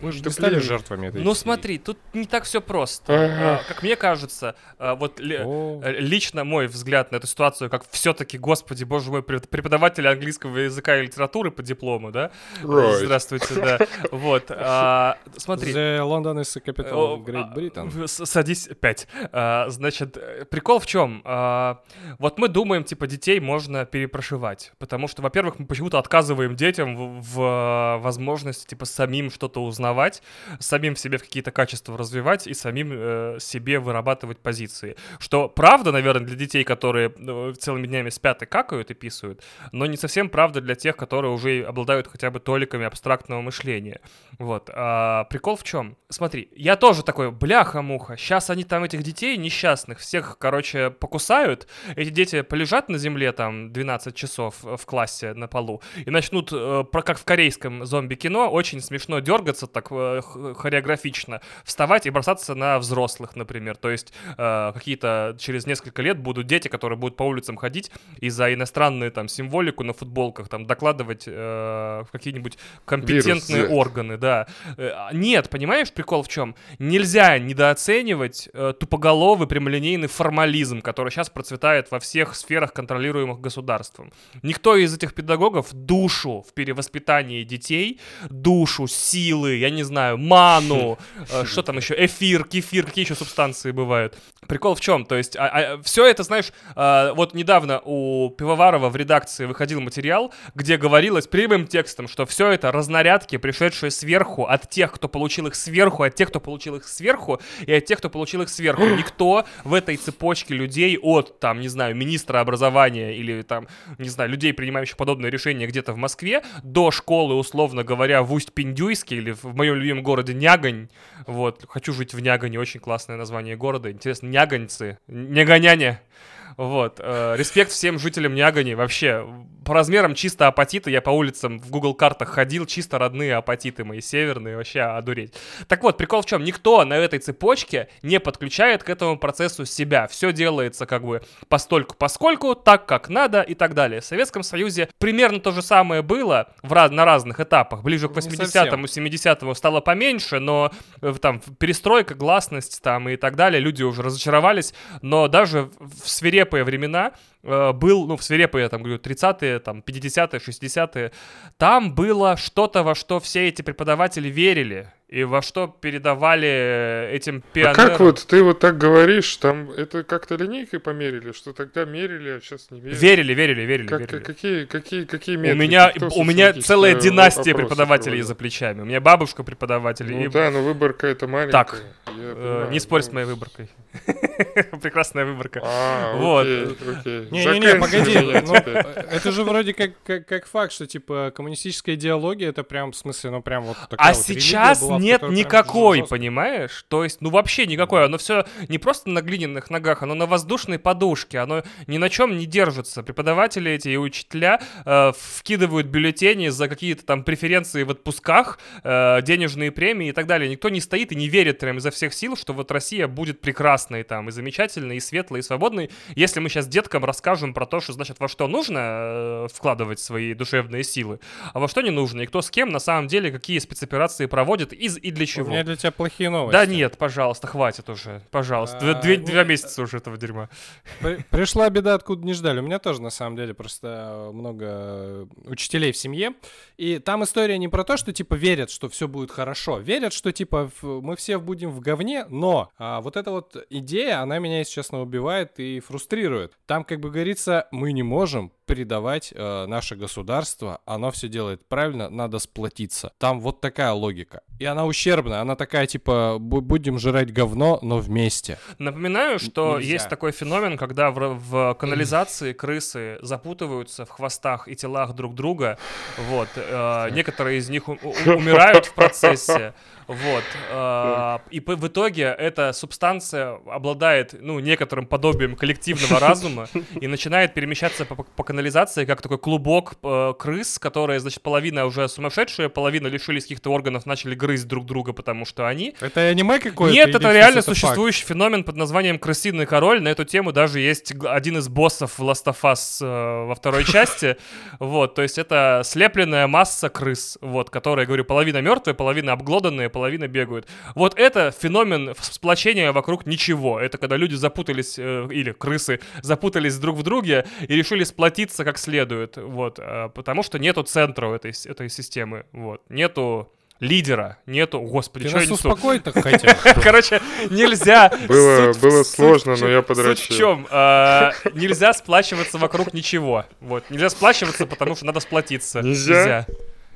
Мы же не стали жертвами этой Ну смотри, тут не так все просто. А, Как мне кажется, а, вот э, лично мой взгляд на эту ситуацию, как все-таки, господи, боже мой, преп- преподаватель английского языка и литературы по диплому, да? Здравствуйте, да. (laughs) Вот. а, Смотри. The London is the capital of Great Britain. Садись, пять. Значит, прикол в чем? Вот мы думаем, типа, детей можно перепрошивать. Потому что, во-первых, мы почему-то отказываем детям в, возможности, типа, самим что-то узнавать, самим в себе какие-то качества развивать и самим э, себе вырабатывать позиции. Что правда, наверное, для детей, которые э, целыми днями спят и какают и писают, но не совсем правда для тех, которые уже обладают хотя бы толиками абстрактного мышления. Вот. А, прикол в чем? Смотри, я тоже такой, бляха-муха, сейчас они там этих детей несчастных всех, короче, покусают, эти дети полежат на земле там 12 часов э, в классе на полу и начнут, э, про- как в корейском зомби-кино, очень смешно дергаться так э, хореографично, вставать и бросаться на взрослых, например. То есть э, какие-то через несколько лет будут дети, которые будут по улицам ходить и за иностранную там символику на футболках там докладывать э, в какие-нибудь компетентные Вирус органы, да. Э, а Нет, понимаешь, прикол в чем? Нельзя недооценивать э, тупоголовый прямолинейный формализм, который сейчас процветает во всех сферах, контролируемых государством. Никто из этих педагогов душу в перевоспитании детей, душу, силы, я не знаю, ману, (laughs) э, что там еще, эфир, кефир, какие еще субстанции бывают. Прикол в чем? То есть все это, знаешь, э, вот недавно у Пивоварова в редакции выходил материал, где говорилось прямым текстом, что все это разнарядки, пришедшие сверху, от тех, кто получил их сверху, от тех, кто получил их сверху, и от тех, кто получил их сверху. (laughs) Никто в этой цепочке людей от, там, не знаю, министра образования или там, не знаю, людей, принимающих подобные решения где-то в Москве, до школы, условно говоря, в Усть-Пиндюйске или в моем любимом городе Нягань. Вот, хочу жить в Нягане, очень классное название города. Интересно, Няганьцы, Нягоняне. Вот. э, респект всем жителям Нягани. Вообще, по размерам чисто апатиты. Я по улицам в Google картах ходил, чисто родные апатиты мои, северные, вообще одуреть. Так вот, прикол в чем? Никто на этой цепочке не подключает к этому процессу себя. Все делается как бы постольку поскольку, так как надо и так далее. В Советском Союзе примерно то же самое было в раз- на разных этапах. Ближе к Не 80-му, 70-му стало поменьше, но э, там перестройка, гласность там и так далее, люди уже разочаровались, но даже в свирепые времена э, был, ну, в свирепые, там говорю, 30-е, там, 50-е, 60-е, там было что-то, во что все эти преподаватели верили, и во что передавали этим А пионерам. как вот ты вот так говоришь, там это как-то линейкой померили, что тогда мерили, а сейчас не мерили? Верили, верили, верили, Как- верили. какие, какие, какие У метрики? меня, Кто у меня целая социологические династия преподавателей проводил? за плечами. У меня бабушка преподаватель. Ну и, да, но выборка это маленькая. Так, э, понимаю, не спорь ну, с моей выборкой. (laughs) Прекрасная выборка. А, Вот. Не-не-не, погоди, ну, это же вроде как, как, как факт, что, типа, коммунистическая идеология, это прям, в смысле, ну, прям вот такая А сейчас нет никакой, жестко. понимаешь? То есть, ну вообще никакой. Оно все не просто на глиняных ногах, оно на воздушной подушке. Оно ни на чем не держится. Преподаватели эти и учителя э, вкидывают бюллетени за какие-то там преференции в отпусках, э, денежные премии и так далее. Никто не стоит и не верит прям изо всех сил, что вот Россия будет прекрасной там и замечательной, и светлой, и свободной, если мы сейчас деткам расскажем про то, что значит во что нужно э, вкладывать свои душевные силы, а во что не нужно, и кто с кем на самом деле какие спецоперации проводит и, и для У чего. меня для тебя плохие новости. Да нет, пожалуйста, хватит уже. Пожалуйста. Две- А, две- не- Два месяца уже этого дерьма. При- Пришла беда, откуда не ждали. У меня тоже, на самом деле, просто много э, учителей в семье. И там история не про то, что, типа, верят, что все будет хорошо. Верят, что, типа, мы все будем в говне, но а, вот эта вот идея, она меня, если честно, убивает и фрустрирует. Там, как бы говорится, мы не можем предавать э, наше государство, оно все делает правильно, надо сплотиться. Там вот такая логика. И она ущербная, она такая, типа, «Бу- будем жрать говно, но вместе. Напоминаю, что нельзя. есть такой феномен, когда в, в канализации крысы запутываются в хвостах и телах друг друга. Вот. э, некоторые из них у- у- умирают в процессе. (laughs) Вот. э, и в итоге эта субстанция обладает, ну, некоторым подобием коллективного (laughs) разума и начинает перемещаться по, канализации, как такой клубок крыс, которые, значит, половина уже сумасшедшие, половина лишились каких-то органов, начали грызть друг друга, потому что они... Это аниме какое-то? Нет, это реально существующий феномен под названием «Крысиный король». На эту тему даже есть один из боссов в Last of Us э, во второй (laughs) части. Вот, то есть это слепленная масса крыс, вот, которые, говорю, половина мертвые, половина обглоданные, половина бегают. Вот это феномен сплочения вокруг ничего. Это когда люди запутались, э, или крысы запутались друг в друге и решили сплотиться как следует, вот, э, потому что нету центра этой, этой системы, вот, нету лидера, нету, господи, Ты что я несу? успокоить так хотел? Короче, нельзя. Было- Суть- было суть сложно, в но я Суть в подрочил. чем? А, (laughs) Нельзя сплачиваться вокруг ничего. Вот. Нельзя сплачиваться, потому что надо сплотиться. Нельзя? Нельзя.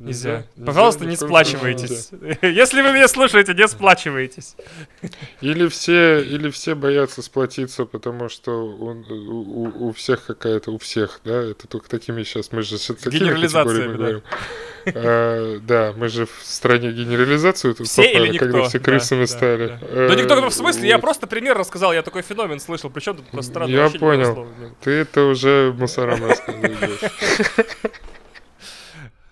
Нельзя, Пожалуйста, ни не сплачивайтесь. (laughs) Если вы меня слушаете, не сплачивайтесь. Или все, или все боятся сплотиться, потому что у, у- у всех какая-то, у всех, да, это только такими сейчас, мы же с такими Генерализациями, категориями говорим. А, Да, мы же в стране генерализацию тут Все попали, или никто. когда все Да, крысами да, стали. да. Э, Да никто, в смысле, я вот. просто пример рассказал, я такой феномен слышал. Причем тут просто странно. Я понял. Ты это уже мусорам рассказываешь. (laughs)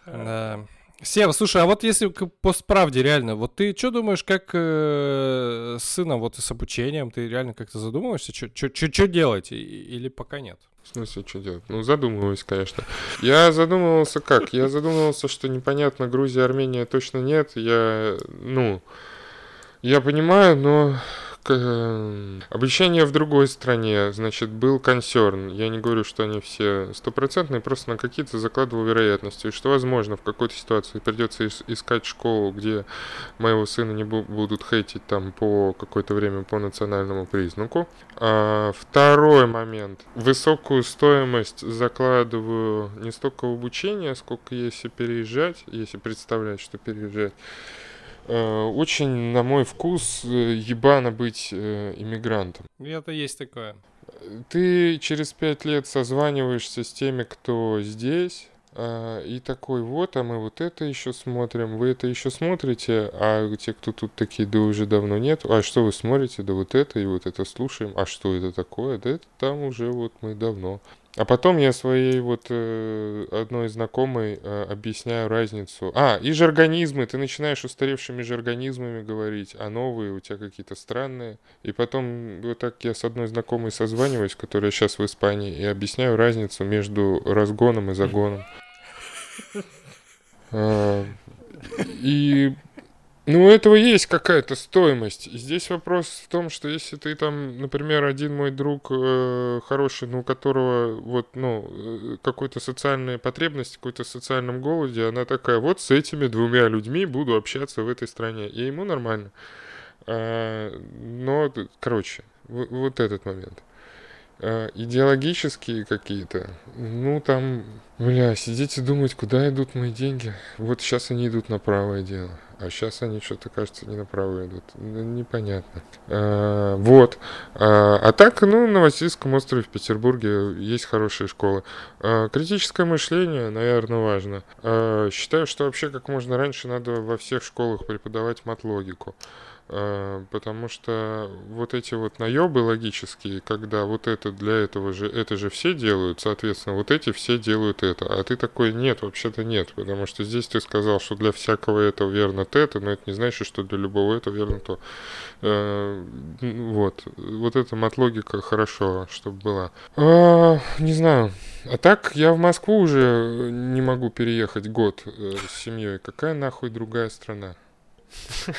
Да. Сева, слушай, а вот если к постправде реально, вот ты что думаешь, как э, с сыном, вот и с обучением, ты реально как-то задумываешься, что делать, или пока нет? В смысле, что делать? Ну, задумываюсь, конечно. Я задумывался как? Я задумывался, что непонятно, Грузия, Армения точно нет. Я, ну, я понимаю, но э, обучение в другой стране, значит, был консерн. Я не говорю, что они все стопроцентные, просто на какие-то закладывал вероятности, что, возможно, в какой-то ситуации придется ис- искать школу, где моего сына не бу- будут хейтить там по какое-то время по национальному признаку. А, второй момент. Высокую стоимость закладываю не столько в обучение, сколько если переезжать, если представлять, что переезжать. Э, Очень, на мой вкус, э, ебано быть э, иммигрантом. Это есть такое. Ты через пять лет созваниваешься с теми, кто здесь, а, и такой, вот, а мы вот это еще смотрим, вы это еще смотрите, а те, кто тут такие, да уже давно нет, а что вы смотрите, да вот это и вот это слушаем, а что это такое, да это там уже вот мы давно. А потом я своей вот э, одной знакомой э, объясняю разницу. А, и жаргонизмы. Ты начинаешь устаревшими жаргонизмами говорить, а новые у тебя какие-то странные. И потом вот так я с одной знакомой созваниваюсь, которая сейчас в Испании, и объясняю разницу между разгоном и загоном. А, (laughs) И ну, у этого есть какая-то стоимость. Здесь вопрос в том, что если ты там, например, один мой друг э, хороший, ну, у которого вот, ну, э, какой-то социальная потребность, какой-то социальном голоде, она такая, вот с этими двумя людьми буду общаться в этой стране. И ему нормально. А, но, короче, вот этот момент. А, идеологические какие-то, ну, там, бля, сидеть и думать, куда идут мои деньги. Вот сейчас они идут на правое дело. А сейчас они что-то, кажется, не направо идут. Ну, Непонятно. А, вот. А, а так, ну, на Васильском острове в Петербурге есть хорошие школы. А, критическое мышление, наверное, важно. А, считаю, что вообще как можно раньше надо во всех школах преподавать матлогику. А, потому что вот эти вот наебы логические, когда вот это для этого же, это же все делают, соответственно, вот эти все делают это. А ты такой, нет, вообще-то нет, потому что здесь ты сказал, что для всякого этого верно это, но это не значит, что для любого этого верно то. Э, Вот, вот эта матлогика хорошо, чтобы была. А, не знаю. А так я в Москву уже не могу переехать год э, с семьей. Какая нахуй другая страна? (laughs)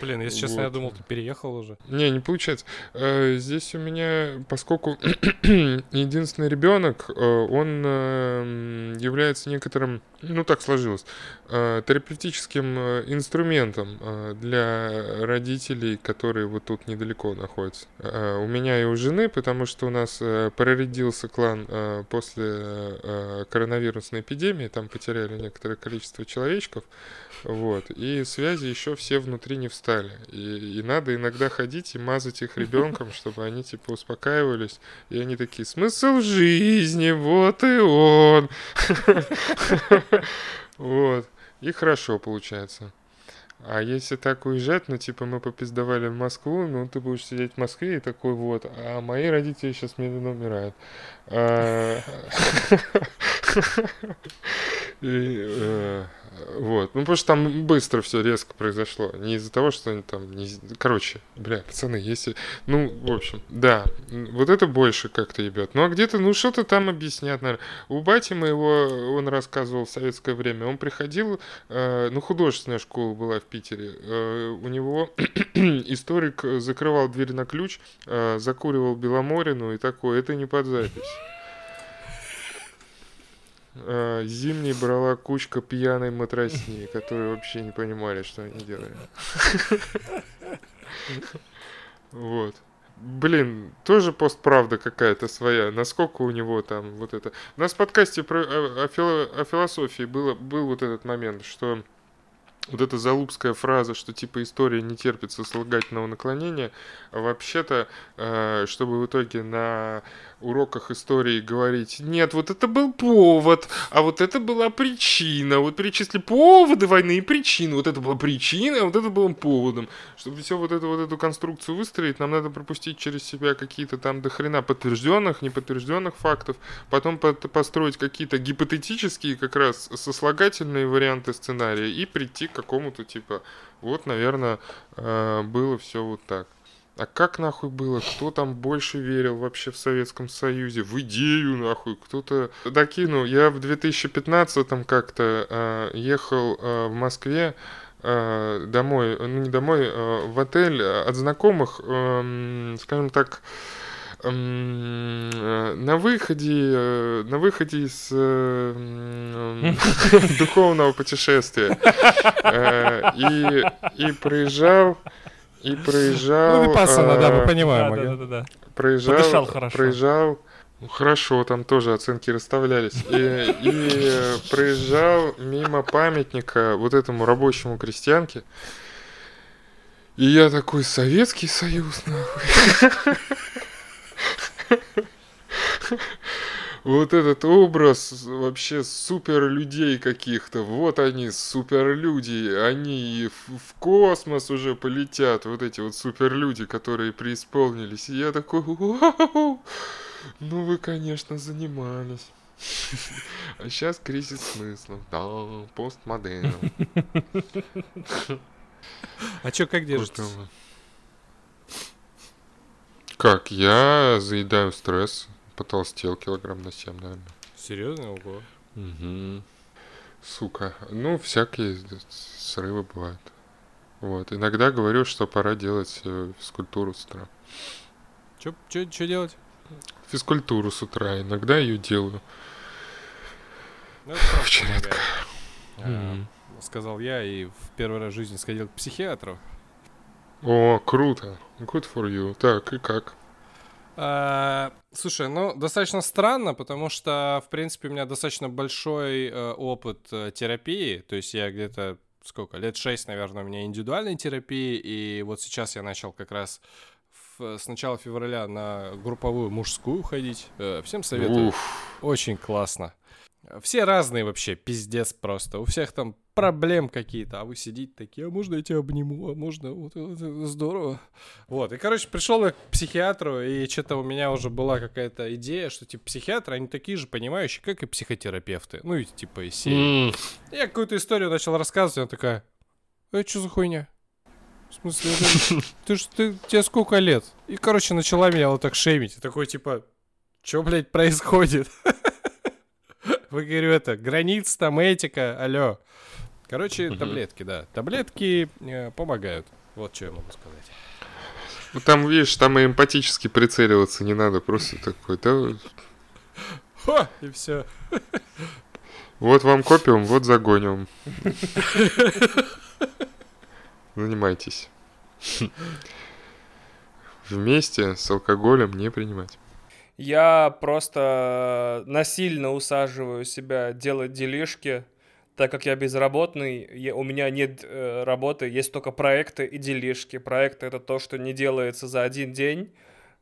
Блин, если честно, я Вот. думал, ты переехал уже. Не, не получается. Э, Здесь у меня, поскольку (clears throat) единственный ребенок, э, он э, м, является некоторым, ну так сложилось, э, терапевтическим инструментом для родителей, которые вот тут недалеко находятся. У меня и у жены, потому что у нас проредился клан после коронавирусной эпидемии, там потеряли некоторое количество человечков, вот. И связи еще все внутри не встали. И, и надо иногда ходить и мазать их ребенком, (laughs) чтобы они типа успокаивались. И они такие, смысл жизни, вот и он. (laughs) Вот. И хорошо получается. А если так уезжать, ну, типа, мы попиздовали в Москву, ну, ты будешь сидеть в Москве и такой вот, а мои родители сейчас медленно умирают. (laughs) Вот. Ну, потому что там быстро все резко произошло. Не из-за того, что они там... Не... Короче, бля, пацаны, если... Ну, в общем, да. Вот это больше как-то ебет. Ну, а где-то, ну, что-то там объяснят, наверное. У бати моего, он рассказывал в советское время, он приходил... Э, ну, художественная школа была в Питере. Э, у него (clears throat) историк закрывал дверь на ключ, э, закуривал Беломорину и такое. Это не под запись. Э, зимний брала кучка пьяной матросни, которые вообще не понимали, что они делали. Вот. Блин, тоже постправда какая-то своя. Насколько у него там вот это... У нас в подкасте про, о, о, фило, о философии было, был вот этот момент, что вот эта залупская фраза, что типа история не терпит сослагательного наклонения, вообще-то, э, чтобы в итоге на уроках истории говорить, нет, вот это был повод, а вот это была причина, вот перечисли поводы войны и причины, вот это была причина, а вот это было поводом. Чтобы все вот эту вот эту конструкцию выстроить, нам надо пропустить через себя какие-то там дохрена подтвержденных, неподтвержденных фактов, потом построить какие-то гипотетические как раз сослагательные варианты сценария и прийти к какому-то типа, вот, наверное, э, было все вот так. А как нахуй было? Кто там больше верил вообще в Советском Союзе? В идею нахуй? Кто-то докинул. Я в 2015-м как-то э, ехал э, в Москве э, домой, ну не домой, э, в отель от знакомых, э, скажем так, э, на выходе, э, на выходе из э, (laughs) духовного путешествия. Э, и, и проезжал и проезжал... Ну, Випассана, да, мы понимаем. Да, да, да, да. Проезжал, Подышал хорошо. проезжал, хорошо, там тоже оценки расставлялись. И, и проезжал мимо памятника вот этому рабочему крестьянке. И я такой, Советский Союз, нахуй. (laughs) вот этот образ вообще супер людей каких-то. Вот они, супер люди. Они в космос уже полетят. Вот эти вот супер люди, которые преисполнились. И я такой, вау! Ну вы, конечно, занимались. А сейчас кризис смыслов. Да, постмодерн. А чё, как держитесь? Как? Я заедаю стресс потолстел килограмм на 7, наверное. Серьезно? Ого. Угу. Сука. Ну, всякие срывы бывают. Вот. Иногда говорю, что пора делать э, физкультуру с утра. Что делать? Физкультуру с утра. Иногда ее делаю. Ну, Очень редко. А, сказал я и в первый раз в жизни сходил к психиатру. О, круто. Good for you. Так, и как? А, слушай, ну, достаточно странно, потому что, в принципе, у меня достаточно большой э, опыт э, терапии. То есть я где-то, сколько, лет шесть, наверное, у меня индивидуальной терапии. И вот сейчас я начал как раз в, с начала февраля на групповую мужскую ходить. Э, всем советую. Уф. Очень классно. Все разные вообще, пиздец просто. У всех там проблем какие-то, а вы сидите такие, а можно я тебя обниму, а можно, вот, вот здорово. Вот, и, короче, пришел я к психиатру, и что-то у меня уже была какая-то идея, что, типа, психиатры, они такие же понимающие, как и психотерапевты. Ну, и, типа, из серии. Mm. Я какую-то историю начал рассказывать, она такая, а что за хуйня? В смысле, это, (laughs) ты ж, ты, тебе сколько лет? И, короче, начала меня вот так шеймить. И такой, типа, что, блядь, происходит? (laughs) Вы, говорю, это, границ там, этика, алло. Короче, таблетки, да. Таблетки э, помогают. Вот что я могу сказать. Ну, там, видишь, там и эмпатически прицеливаться не надо, просто такой, да... Хо, и все. Вот вам копиум, вот загоним. Занимайтесь. Вместе с алкоголем не принимать. Я просто насильно усаживаю себя делать делишки, так как я безработный, я, у меня нет э, работы, есть только проекты и делишки. Проекты — это то, что не делается за один день,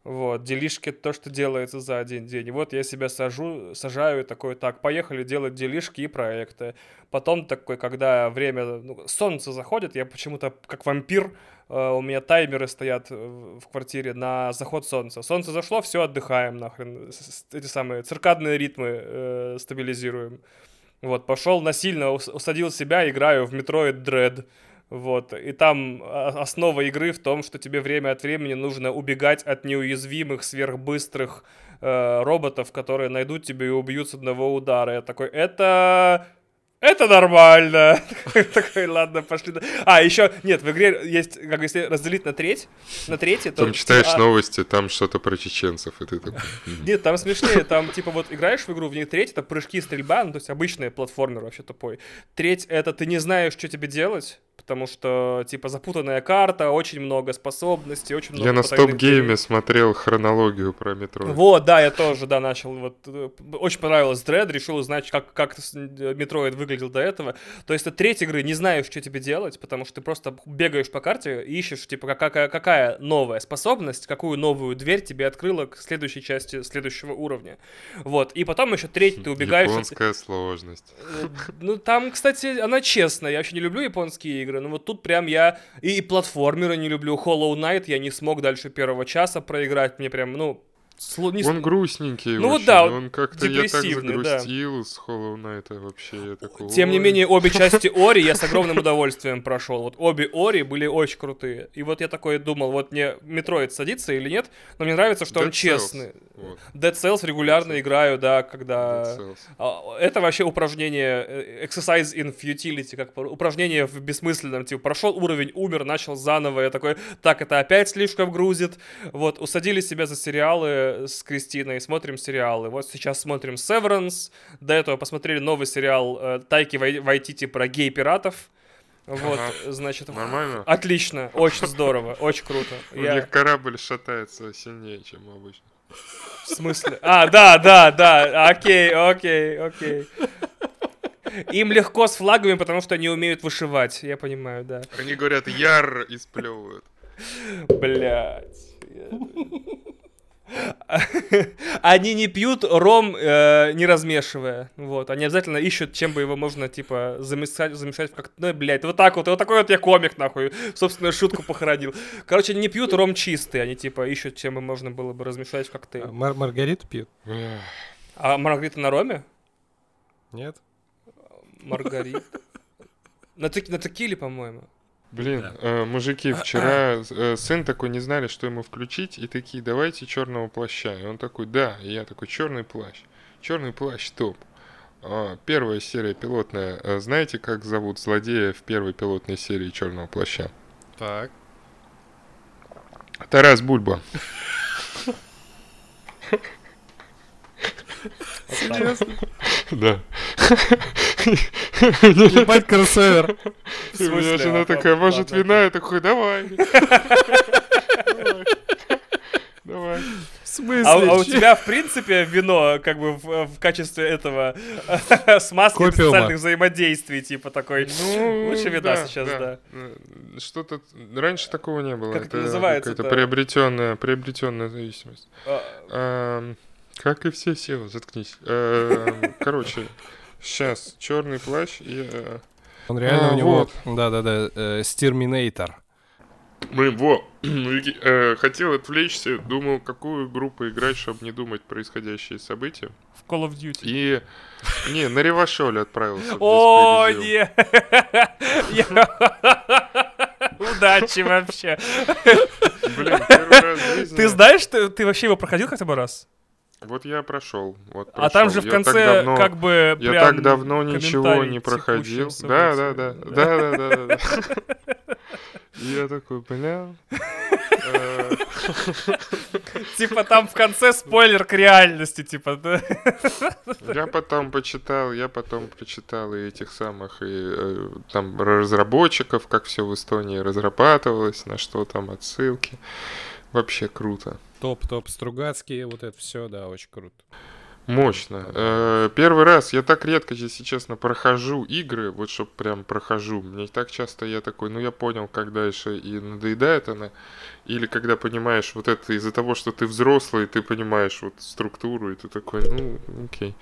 Вот, делишки то, что делается за один день. И вот я себя сажу, сажаю и такой, так, поехали делать делишки и проекты. Потом такой, когда время, ну, солнце заходит, я почему-то как вампир, э, у меня таймеры стоят в квартире на заход солнца. Солнце зашло, все, отдыхаем нахрен. Эти самые циркадные ритмы э, стабилизируем. Вот, пошел насильно, ус- усадил себя, играю в Metroid Dread. Вот, и там а, основа игры в том, что тебе время от времени нужно убегать от неуязвимых, сверхбыстрых э, роботов, которые найдут тебя и убьют с одного удара. Я такой, это... Это нормально. (laughs) Такой, ладно, пошли. А, еще, нет, в игре есть, как если разделить на треть, на третьи, то... Там читаешь а, новости, там что-то про чеченцев, и ты такой... Нет, там смешнее, там типа вот играешь в игру, в ней треть это прыжки, стрельба, ну то есть обычный платформер вообще тупой. Треть это ты не знаешь, что тебе делать, потому что типа запутанная карта, очень много способностей, очень много Я на стоп-гейме смотрел хронологию про метро. Вот, да, я тоже, да, начал. Вот э, очень понравилось Dread, решил узнать, как, как э, Metroid выглядел до этого. То есть, это треть игры не знаешь, что тебе делать, потому что ты просто бегаешь по карте и ищешь, типа, как- какая, какая новая способность, какую новую дверь тебе открыла к следующей части следующего уровня. Вот, и потом еще треть ты убегаешь... от- Японская сложность. Э, Ну, там, кстати, она честная. Я вообще не люблю японские игры, но вот тут прям я и платформеры не люблю. Hollow Knight я не смог дальше первого часа проиграть. Мне прям, ну, сло- не Он грустненький Ну вот да, он как-то я так депрессивный, да. загрустил с Hollow Knight вообще. Я такой, Тем не менее, обе части (laughs) Ori я с огромным удовольствием прошел. Вот обе Ori были очень крутые. И вот я такой думал, вот мне Metroid садится или нет, но мне нравится, что он Dead Cells. честный. Вот, Dead Cells регулярно играю, да, когда... Dead Cells. А, Это вообще упражнение, э, exercise in futility, как упражнение в бессмысленном, типа, прошел уровень, умер, начал заново, я такой, так, это опять слишком грузит, вот, усадили себя за сериалы с Кристиной, смотрим сериалы, вот сейчас смотрим Severance, до этого посмотрели новый сериал э, Тайки Вай- Вайтити про гей-пиратов, вот, Ага. значит, Нормально? отлично, очень здорово, очень круто. У Я- них корабль шатается сильнее, чем обычно. В смысле? А, да, да, да, окей, окей, окей. Им легко с флагами, потому что они умеют вышивать, я понимаю, да. Они говорят, яр и сплевывают. Блять. (laughs) Они не пьют ром, э, не размешивая. Вот. Они обязательно ищут, чем бы его можно, типа, замешать, замешать в как Ну, блядь, вот так вот. Вот такой вот я комик, нахуй. Собственную шутку похоронил. Короче, они не пьют ром чистый. Они, типа, ищут, чем бы можно было бы размешать в коктейль. Мар- Маргариту пьют? А Маргарита на роме? Нет? Маргарита. На, тек- на текиле, по-моему. Блин, э, мужики, вчера э, сын такой не знали, что ему включить, и такие, давайте черного плаща. И он такой, да, и я такой, черный плащ. Черный плащ топ. А, Первая серия пилотная. Э, Знаете, как зовут злодея в первой пилотной серии Черного плаща? Так. Тарас Бульба. (laughs) Да. Ебать кроссовер. И у меня жена А, такая, а, может, вина? Я такой, давай. Давай. Давай. В смысле? А, а у тебя, в принципе, вино, как бы, в, в качестве этого (laughs) смазки Копиума. социальных взаимодействий, типа такой. Ну, Лучше вина сейчас, да. Э, Что-то раньше такого не было. Как это называется Какая-то это? приобретенная, приобретенная зависимость. А, Эм, Как и все силы, заткнись. Эм, Короче, сейчас черный плащ и э, Он реально А, у него... вот. Да-да-да, э, Стерминейтор. мы во (clears throat) э, хотел отвлечься, думал, какую игру поиграть, чтобы не думать происходящие события. В Call of Duty. И не на Ревашоле отправился. О, не! (laughs) Удачи вообще. Блин, первый раз в жизни. Ты знаешь, ты вообще его проходил хотя бы раз? Вот я прошел. Вот А там же в Я конце давно- как бы Я прям так давно ничего не проходил. Да, да, да, (laughs) да, да, да, да, Я такой, бля. (laughs) Типа там в конце спойлер к реальности, типа. да. (laughs) Я потом почитал, я потом прочитал и этих самых, и э, там разработчиков, как все в Эстонии разрабатывалось, на что там отсылки. Вообще круто. Топ-топ Стругацкие, вот это все, да, очень круто. Мощно. Э, Первый раз, я так редко, если честно, прохожу игры, вот чтоб прям прохожу. Мне так часто я такой, ну я понял, как дальше, и надоедает она. Или когда понимаешь вот это из-за того, что ты взрослый, ты понимаешь вот структуру, и ты такой, ну, окей.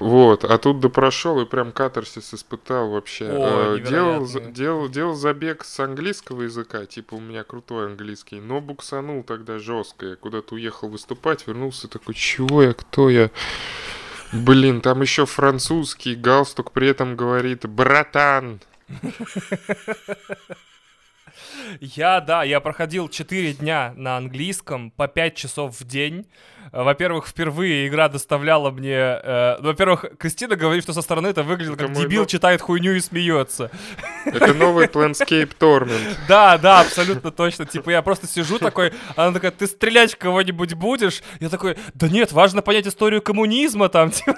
Вот, а тут допрошел и прям катарсис испытал вообще. О, Э, делал, делал, делал забег с английского языка, типа у меня крутой английский, но буксанул тогда жестко. Я куда-то уехал выступать, вернулся такой, чего я, кто я? Блин, там еще французский, галстук при этом говорит «братан». Я, да, я проходил 4 дня на английском по 5 часов в день. Э, Во-первых, впервые игра доставляла мне... э, ну, во-первых, Кристина говорит, что со стороны это выглядит Это как дебил нов- читает хуйню и смеется. Это новый Planescape Torment. (laughs) Да, да, абсолютно точно. Типа я просто сижу такой, она такая, ты стрелять кого-нибудь будешь? Я такой, да нет, важно понять историю коммунизма там. (laughs) типа.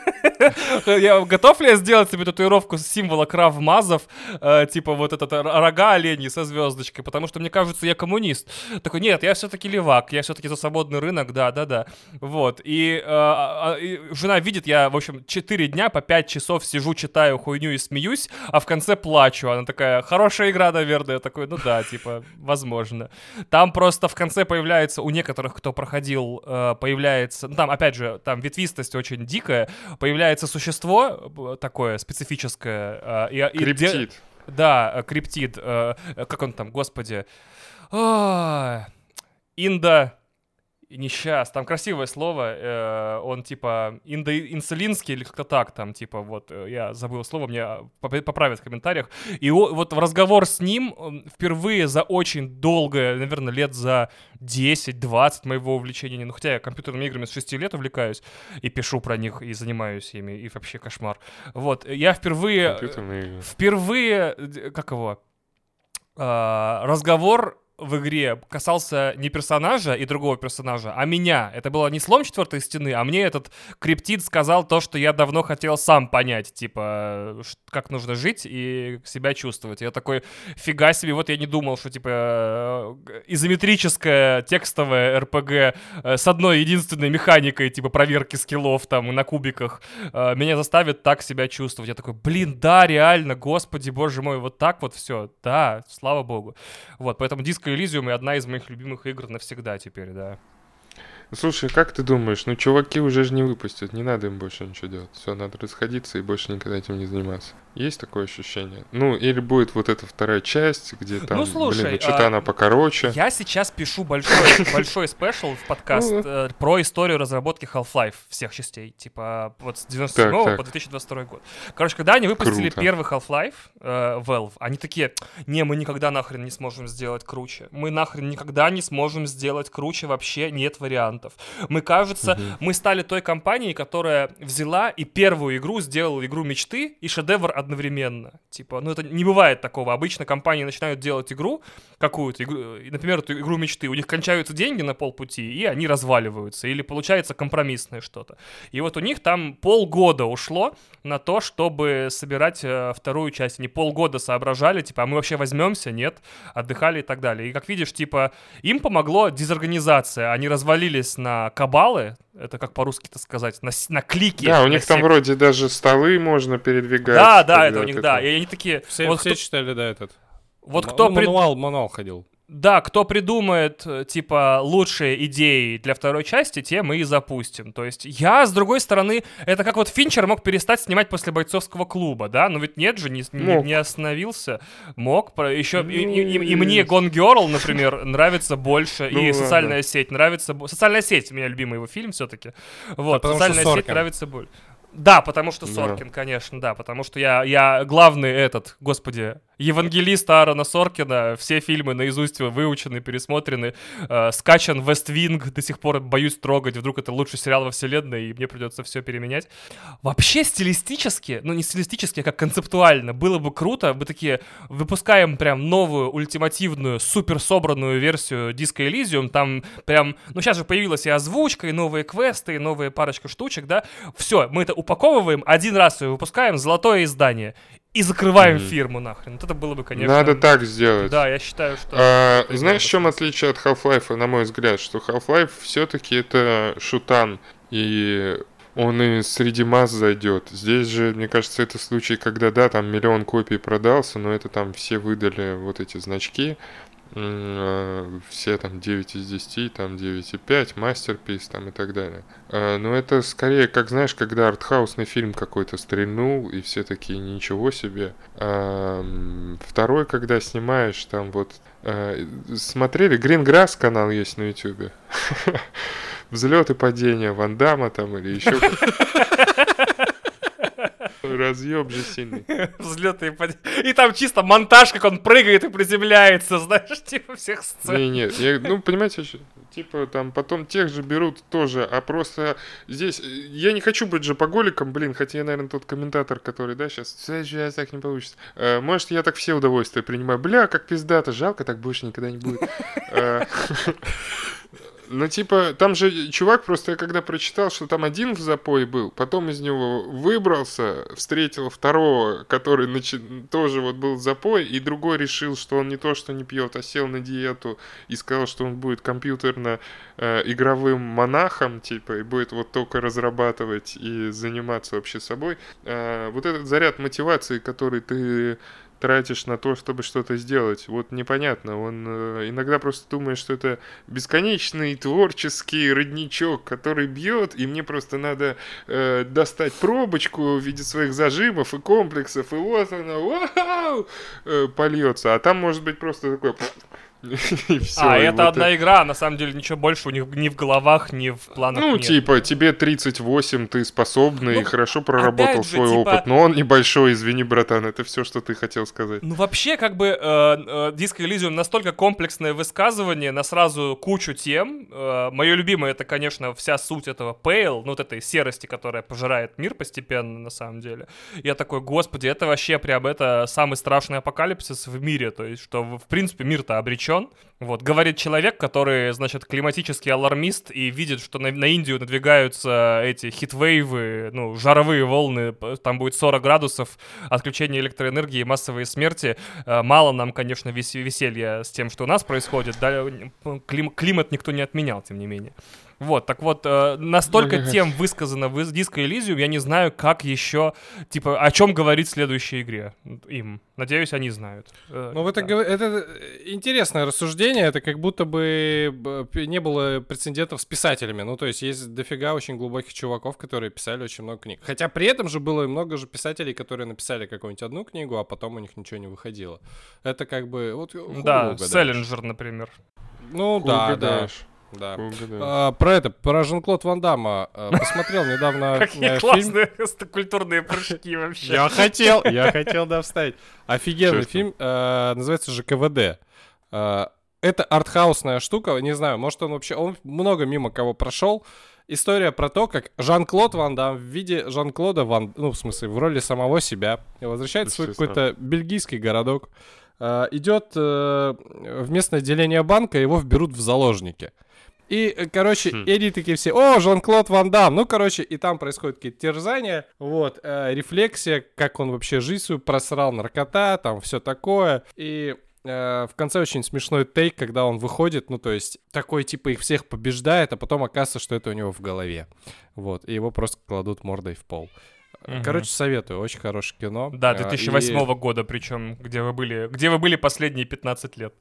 Я готов ли я сделать себе татуировку символа кравмазов, э, типа вот этот рога оленей со звездочкой, потому что мне кажется, я коммунист. Такой, нет, я все-таки левак, я все-таки за свободный рынок, да, да, да. Вот. И, э, а- а- и жена видит, я, в общем, 4 дня по 5 часов сижу, читаю хуйню и смеюсь, а в конце плачу. Она такая, хорошая игра, наверное. Я такой, ну да, типа, возможно. Там просто в конце появляется, у некоторых, кто проходил, э, появляется, ну там, опять же, там ветвистость очень дикая, появляется существо э, такое специфическое. э, и- и де- Криптид. да, э, криптид. э, как он там, господи? Инда... Не сейчас, там красивое слово, э, он типа индоинсулинский или как-то так, там типа вот, э, я забыл слово, мне поп- поправят в комментариях. И о- вот в разговор с ним впервые за очень долгое, наверное, лет за 10-20 моего увлечения, ну хотя я компьютерными играми с 6 лет увлекаюсь и пишу про них, и занимаюсь ими, и вообще кошмар. Вот, я впервые... Компьютерные игры. Впервые, д- как его, а, разговор в игре касался не персонажа и другого персонажа, а меня. Это было не слом четвертой стены, а мне этот криптид сказал то, что я давно хотел сам понять, типа, ш- как нужно жить и себя чувствовать. Я такой, фига себе, вот я не думал, что, типа, э, изометрическое текстовое РПГ э, с одной единственной механикой, типа, проверки скиллов там на кубиках, э, меня заставит так себя чувствовать. Я такой, блин, да, реально, господи, боже мой, вот так вот все, да, слава богу. Вот, поэтому Disco Elysium одна из моих любимых игр навсегда теперь, да. Слушай, как ты думаешь, ну чуваки уже же не выпустят, не надо им больше ничего делать. Все, надо расходиться и больше никогда этим не заниматься. Есть такое ощущение? Ну, или будет вот эта вторая часть, где там, Ну, слушай, блин, ну что-то а, она покороче. Я сейчас пишу большой, (laughs) большой спешл в подкаст Ну. э, про историю разработки Half-Life всех частей, типа вот с 97 Так, так. по 2022 год. Короче, когда они выпустили Круто. первый Half-Life, э, Valve, они такие, не, мы никогда нахрен не сможем сделать круче. Мы нахрен никогда не сможем сделать круче, вообще нет вариантов. Мы, кажется, мы стали той компанией, которая взяла и первую игру сделала игру мечты и шедевр одновременно. Типа, ну это не бывает такого. Обычно компании начинают делать игру, какую-то игру, и, например, эту игру мечты, у них кончаются деньги на полпути, и они разваливаются, или получается компромиссное что-то. И вот у них там полгода ушло на то, чтобы собирать э, вторую часть. Они полгода соображали, типа, а мы вообще возьмемся, нет, отдыхали и так далее. И как видишь, типа, им помогло дезорганизация. Они развалились на кабалы, это как по-русски-то сказать, на, на клики. Да, у них там сек- вроде даже столы можно передвигать. Да, да, когда это у них, да. И они такие, Все, вот, все кто, читали, да, этот. вот М- кто ну, прид- мануал, мануал ходил. Да, кто придумает, э, типа, лучшие идеи для второй части, те мы и запустим. То есть я, с другой стороны, это как вот Финчер мог перестать снимать после бойцовского клуба, да? Но ведь нет же, не, не- Мог. не остановился. Мог. Про- Еще и, Ну, и- и- и мне Gone Girl, например, (laughs) нравится больше. Ну и ладно. «Социальная сеть» нравится... «Социальная сеть» у меня любимый его фильм все-таки. Вот, «Социальная сеть» нравится больше. Да, потому что Да. Соркин, конечно, да, потому что я, я главный этот, господи, евангелист Аарона Соркина, все фильмы наизусть выучены, пересмотрены, э, скачан Вест Винг, до сих пор боюсь трогать, вдруг это лучший сериал во вселенной, и мне придется все переменять. Вообще стилистически, ну не стилистически, а как концептуально, было бы круто, мы такие выпускаем прям новую, ультимативную, супер собранную версию Disco Elysium, там прям, ну сейчас же появилась и озвучка, и новые квесты, и новые парочка штучек, да, все, мы это упаковываем, один раз ее выпускаем, золотое издание, и закрываем Мгм. фирму нахрен. Вот это было бы, конечно... Надо так сделать. Да, я считаю, что... А, это знаешь, в чем отличие от Half-Life, на мой взгляд? Что Half-Life все-таки это шутан. И он и среди масс зайдет. Здесь же, мне кажется, это случай, когда, да, там миллион копий продался, но это там все выдали вот эти значки, все там 9 из 10, там 9,5, мастерпис там и так далее. Э, но это скорее, как знаешь, когда артхаусный фильм какой-то стрельнул, и все такие, ничего себе. А, второй, когда снимаешь, там вот... Смотрели? Grass канал есть на ютюбе. (laughs) Взлет и падение Ван Дамма там или еще (laughs) Разъеб же сильный. (laughs) Взлеты и падения. И там чисто монтаж, как он прыгает и приземляется, (laughs) знаешь, типа всех сцен. Не, нет, я, ну, понимаете, типа там потом тех же берут тоже, а просто здесь, я не хочу быть же поголиком, блин, хотя я, наверное, тот комментатор, который, да, сейчас, сейчас так не получится. Э, может, я так все удовольствия принимаю. Бля, как пиздато, жалко, так больше никогда не будет. (laughs) Ну, типа, там же чувак просто, я когда прочитал, что там один в запой был, потом из него выбрался, встретил второго, который начи... тоже вот был в запой, и другой решил, что он не то, что не пьет, а сел на диету и сказал, что он будет компьютерно-игровым э, монахом, типа, и будет вот только разрабатывать и заниматься вообще собой. Э, вот этот заряд мотивации, который ты тратишь на то, чтобы что-то сделать. Вот непонятно. Он э, иногда просто думает, что это бесконечный творческий родничок, который бьет, и мне просто надо э, достать пробочку в виде своих зажимов и комплексов, и вот она, вау, э, польется. А там может быть просто такое (laughs) И все, а, и это вот одна игра, на самом деле ничего больше у них ни в головах, ни в планах Ну, нет. типа, тебе 38, ты способный ну, и хорошо проработал же, свой типа... опыт, но он небольшой, извини, братан, это все, что ты хотел сказать. Ну, вообще, как бы, э, э, Disco Elysium настолько комплексное высказывание на сразу кучу тем. Э, Мое любимое, это, конечно, вся суть этого Pale, ну, вот этой серости, которая пожирает мир постепенно, на самом деле. Я такой, господи, это вообще прям, это самый страшный апокалипсис в мире, то есть, что, в принципе, мир-то обречен обречен. Вот, говорит человек, который, значит, климатический алармист и видит, что на, на Индию надвигаются эти хитвейвы, ну, жаровые волны, там будет 40 градусов, отключение электроэнергии, массовые смерти. Э, мало нам, конечно, вес веселья с тем, что у нас происходит, да, клим климат никто не отменял, тем не менее. Вот, так вот, э, настолько тем высказано в диско Elysium, я не знаю, как еще, типа, о чем говорить в следующей игре им. Надеюсь, они знают. Э, ну, это, да. это интересное рассуждение, это как будто бы не было прецедентов с писателями. Ну, то есть есть дофига очень глубоких чуваков, которые писали очень много книг. Хотя при этом же было много же писателей, которые написали какую-нибудь одну книгу, а потом у них ничего не выходило. Это как бы... Вот, да, Селлинджер, например. Ну, да, да. Да. А, про это, про Жан-Клод Ван Дамма а, (laughs) посмотрел недавно Какие классные культурные прыжки вообще. Я хотел, я хотел, да, вставить. Офигенный фильм, а, называется же КВД. Это артхаусная штука, не знаю, может он вообще, он много мимо кого прошел. История про то, как Жан-Клод Ван Дам в виде Жан-Клода Ван, ну, в смысле, в роли самого себя, возвращается в свой какой-то бельгийский городок, идет э, в местное отделение банка, его вберут в заложники. И, э, короче, хм. и они такие все, о, Жан-Клод Ван Дам. Ну, короче, и там происходят какие-то терзания. Вот, э, рефлексия, как он вообще жизнь свою просрал, наркота, там все такое. И э, в конце очень смешной тейк, когда он выходит, ну, то есть, такой, типа, их всех побеждает, а потом оказывается, что это у него в голове. Вот, и его просто кладут мордой в пол. Угу. Короче, советую, очень хорошее кино. Да, 2008 а, и... года, причем, где вы были, где вы были последние 15 лет.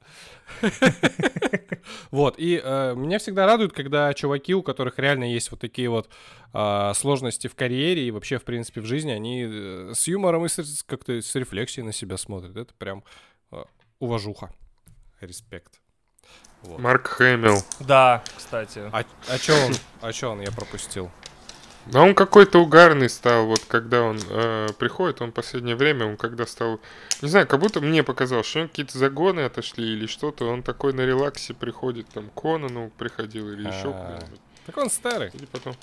(laughs) Вот, и э, меня всегда радует, когда чуваки, у которых реально есть вот такие вот э, сложности в карьере и вообще, в принципе, в жизни, они э, с юмором и как-то с рефлексией на себя смотрят. Это прям э, уважуха. Респект. Вот. Марк Хэмилл. Да, кстати. А, а чё он? А чё он? Я пропустил. Да он какой-то угарный стал, вот когда он э, приходит, он в последнее время, он когда стал, не знаю, как будто мне показалось, что какие-то загоны отошли или что-то, он такой на релаксе приходит, там, Конану приходил или еще а. куда-нибудь. Так он старый. Или потом...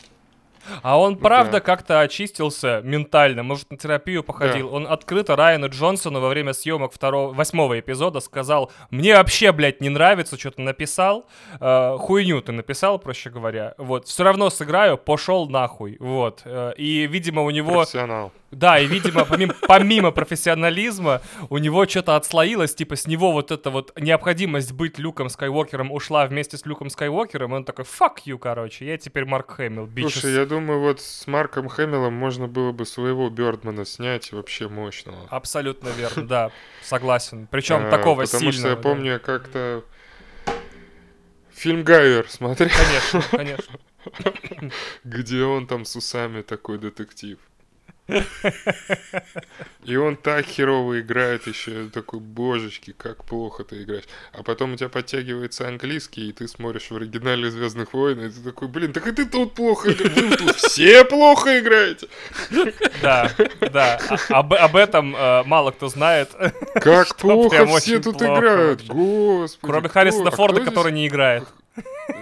А он, правда, да. как-то очистился ментально, может, на терапию походил. Да. Он открыто Райану Джонсону во время съемок второго, восьмого эпизода сказал, мне вообще, блядь, не нравится, что-то написал, э, хуйню ты написал, проще говоря. Вот, все равно сыграю, пошел нахуй, вот. Э, и, видимо, у него... Профессионал. Да, и, видимо, помимо, помимо профессионализма, у него что-то отслоилось, типа, с него вот эта вот необходимость быть Люком Скайуокером ушла вместе с Люком Скайуокером, и он такой, fuck you, короче, я теперь Марк Хэмилл, bitches. Слушай, я думаю, вот с Марком Хэмиллом можно было бы своего Бёрдмана снять вообще мощного. Абсолютно верно, да, согласен. Причем А, такого Потому сильного. что я помню, как-то фильм Гайвер смотрел, Конечно, конечно. где он там с усами такой детектив. И он так херово играет еще, такой, божечки, как плохо ты играешь. А потом у тебя подтягивается английский, и ты смотришь в оригинале Звездных войн, и ты такой, блин, так и ты тут плохо играешь, вы тут все плохо играете. Да, да. Об, об этом э, мало кто знает, Как плохо все тут плохо играют, господи. кроме Харрисона а Форда, который не играет.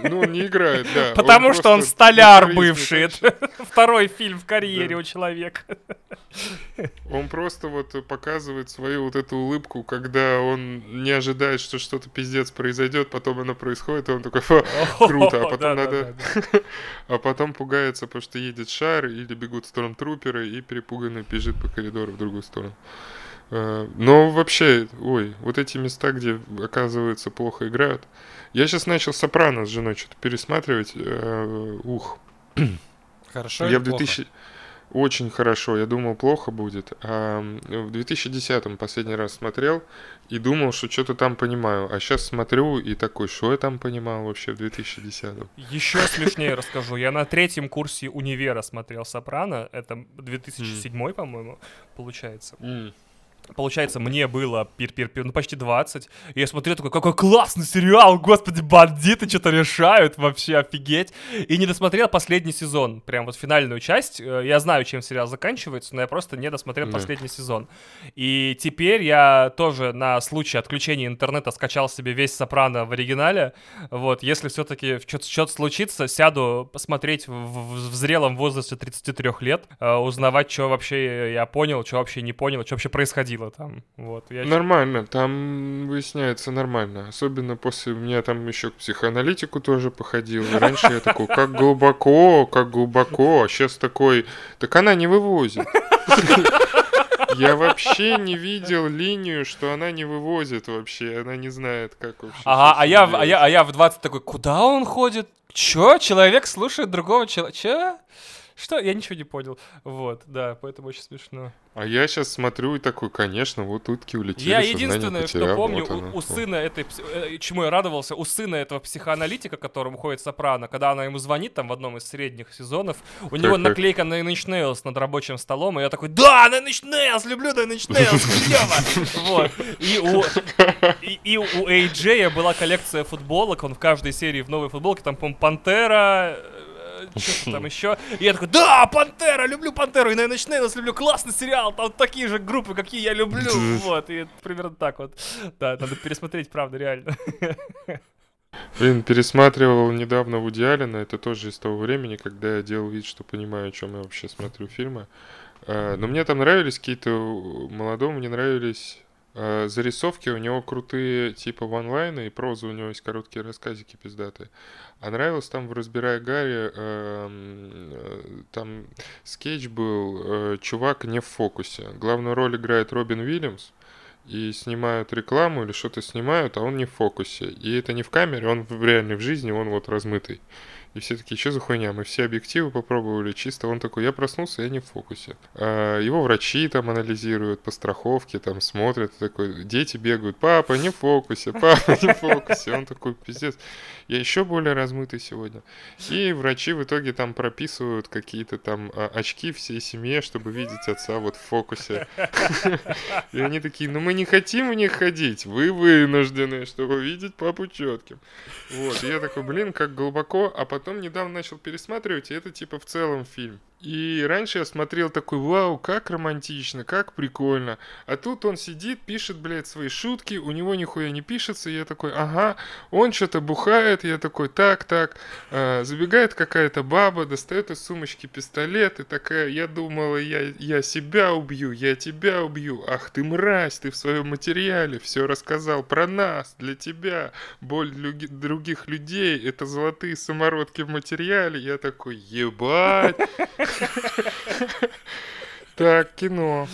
Ну, он не играет, да. Потому что он столяр бывший. Это второй фильм в карьере Да. у человека. Он просто вот показывает свою вот эту улыбку, когда он не ожидает, что что-то пиздец произойдет, потом оно происходит, и он такой, «Фа, (laughs) круто, а потом надо... (laughs) А потом пугается, потому что едет шар, или бегут стормтруперы, и перепуганный бежит по коридору в другую сторону. Э, Но вообще, ой, вот эти места, где, оказывается, плохо играют. Я сейчас начал «Сопрано» с женой что-то пересматривать. э, Ух, (clears throat) Хорошо я в 2000... Очень хорошо, я думал, плохо будет. А в 2010-м последний раз смотрел и думал, что что-то там понимаю. А сейчас смотрю и такой, что я там понимал вообще в 2010-м? Еще смешнее расскажу. Я на третьем курсе универа смотрел «Сопрано». Это 2007, по-моему, получается. Получается, мне было пир пир пир ну, почти 20. И я смотрел такой, какой классный сериал, господи, бандиты что-то решают, вообще офигеть. И не досмотрел последний сезон, прям вот финальную часть. Э, Я знаю, чем сериал заканчивается, но я просто не досмотрел последний сезон. И теперь я тоже на случай отключения интернета скачал себе весь «Сопрано» в оригинале. Вот, если все-таки что-то случится, сяду посмотреть в, в- в зрелом возрасте 33 лет, э, узнавать, что вообще я понял, что вообще не понял, что вообще происходило там. Вот, я Нормально, там выясняется нормально. Особенно после меня там еще к психоаналитику тоже походил. И Раньше я такой, как глубоко, как глубоко. А сейчас такой, так она не вывозит. Я вообще не видел линию, что она не вывозит вообще. Она не знает, как вообще. Ага, а я, а, я, а я в 20 такой, куда он ходит? Чё? Человек слушает другого человека? Чё? Что? Я ничего не понял. Вот, да, поэтому очень смешно. А я сейчас смотрю и такой, конечно, вот утки улетели, Я единственное, что потерял, помню, вот у, оно. у сына этой, э, чему я радовался, у сына этого психоаналитика, которому ходит Сопрано, когда она ему звонит там в одном из средних сезонов, у него так. наклейка на Inch Nails над рабочим столом, и я такой, да, Nine Inch Nails, люблю Nine Inch Nails, (laughs) клево! Вот. И у, и, и у AJ была коллекция футболок, он в каждой серии в новой футболке, там, по-моему, Пантера, что-то там еще. И я такой, да, Пантера, люблю Пантеру, и Nine Inch Nails люблю, классный сериал, там такие же группы, какие я люблю. Вот, и примерно так вот. Да, надо пересмотреть, правда, реально. Блин, пересматривал недавно Вуди Аллена, это тоже из того времени, когда я делал вид, что понимаю, о чем я вообще смотрю фильмы. А, Но мне там нравились какие-то, молодому не нравились зарисовки, у него крутые типа ванлайны, и проза у него есть короткие рассказики пиздатые. А нравилось там в «Разбирая Гарри», эм, э, там скетч был э, «Чувак не в фокусе». Главную роль играет Робин Уильямс, и снимают рекламу или что-то снимают, а он не в фокусе. И это не в камере, он в реальной в жизни, он вот размытый. И все такие, что за хуйня? Мы все объективы попробовали, чисто он такой, я проснулся, я не в фокусе. А, его врачи там анализируют по страховке, там смотрят, такой, дети бегают, папа, не в фокусе, папа, не в фокусе. Он такой, пиздец, я еще более размытый сегодня. И врачи в итоге там прописывают какие-то там а, очки всей семье, чтобы видеть отца вот в фокусе. И они такие, ну мы не хотим в них ходить, вы вынуждены, чтобы видеть папу четким. Вот, и я такой, блин, как глубоко, а потом недавно начал пересматривать, и это типа в целом фильм. И раньше я смотрел такой, вау, как романтично, как прикольно. А тут он сидит, пишет, блядь, свои шутки, у него нихуя не пишется, я такой, ага, он что-то бухает, я такой, так, так. А, забегает какая-то баба, достает из сумочки пистолет, и такая, я думала, я, я себя убью, я тебя убью. Ах ты мразь, ты в своем материале все рассказал про нас, для тебя. Боль люги- других людей, это золотые самородки в материале. Я такой, ебать. (laughs) Так, кино.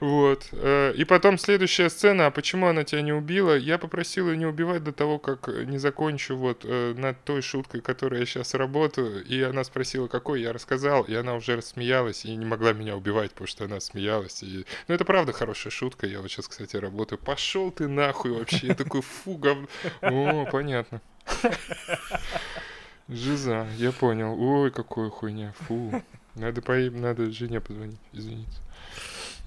Вот. э, И потом следующая сцена. А почему она тебя не убила? Я попросил ее не убивать до того, как не закончу вот э, над той шуткой, которой я сейчас работаю. И она спросила, какой я рассказал. И она уже рассмеялась и не могла меня убивать, потому что она смеялась. И... Ну, это правда хорошая шутка. Я вот сейчас, кстати, работаю. Пошел ты нахуй вообще. Я такой, фу, гов... О, понятно. Жиза, я понял. Ой, какой хуйня. Фу. Надо, по... Надо жене позвонить, извините.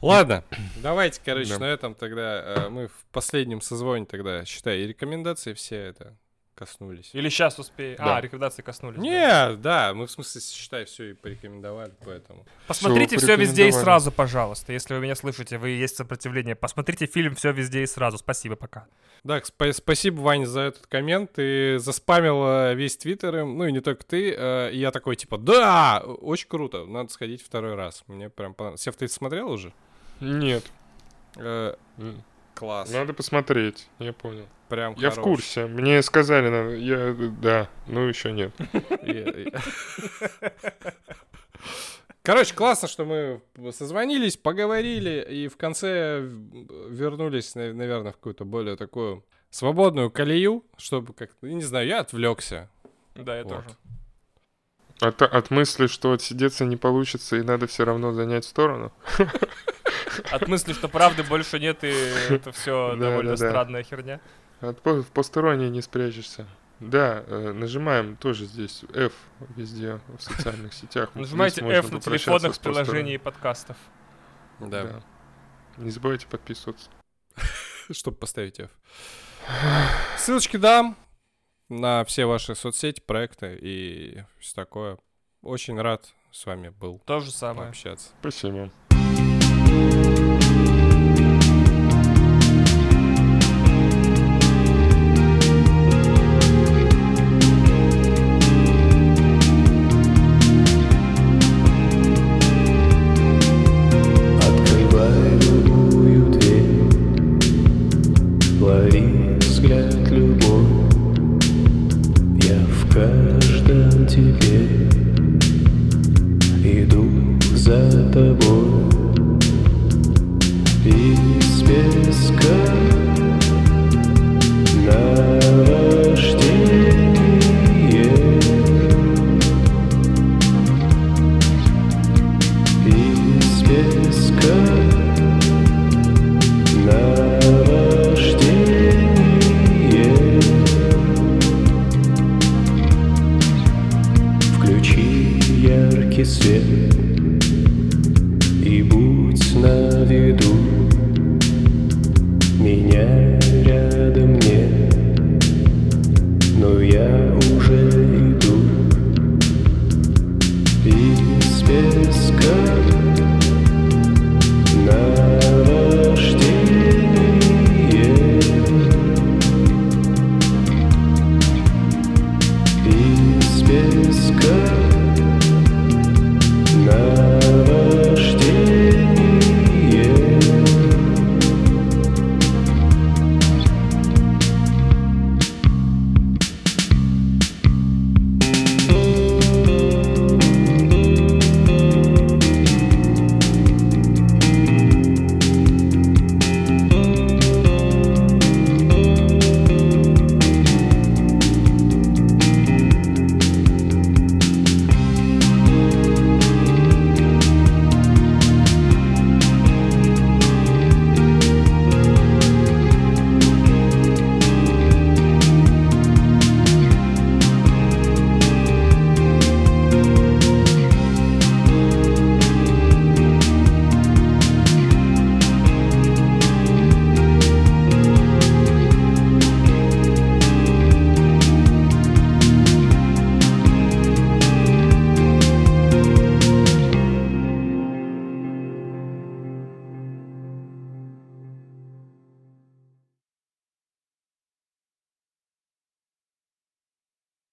Ладно, давайте, короче, Да. на этом тогда э, мы в последнем созвоне тогда, считай, и рекомендации все это коснулись. Или сейчас успею. Да. А, рекомендации коснулись. да. Не, да, мы в смысле, считай, все и порекомендовали, поэтому. Посмотрите Всё, все везде и сразу, пожалуйста. Если вы меня слышите, вы есть сопротивление. Посмотрите фильм все везде и сразу. Спасибо, пока. Да, спа- спасибо, Ваня, за этот коммент. Ты заспамил весь твиттер им, ну и не только ты. э, и я такой, типа, да, очень круто, надо сходить второй раз. Мне прям понравилось. Сев, ты смотрел уже? Нет. Э, класс. Надо посмотреть, я понял. Прям Я в хорош. курсе. Мне сказали, надо. Я, да, ну еще нет. (laughs) Короче, классно, что мы созвонились, поговорили, и в конце в- вернулись, на- наверное, в какую-то более такую свободную колею, чтобы как-то, не знаю, я отвлекся. Да, я Вот. тоже. От, от мысли, что отсидеться не получится и надо все равно занять сторону. От мысли, что правды больше нет, и (laughs) это все Да, довольно да, да. странная херня. От в посторонней не спрячешься. Да, э, нажимаем тоже здесь F везде в социальных сетях. (laughs) Нажимайте F на телефонах с в приложении подкастов. Да, Да. Не забывайте подписываться. (laughs) чтобы поставить F. (sighs) Ссылочки дам на все ваши соцсети, проекты и все такое. Очень рад с вами был То же самое. пообщаться. Спасибо.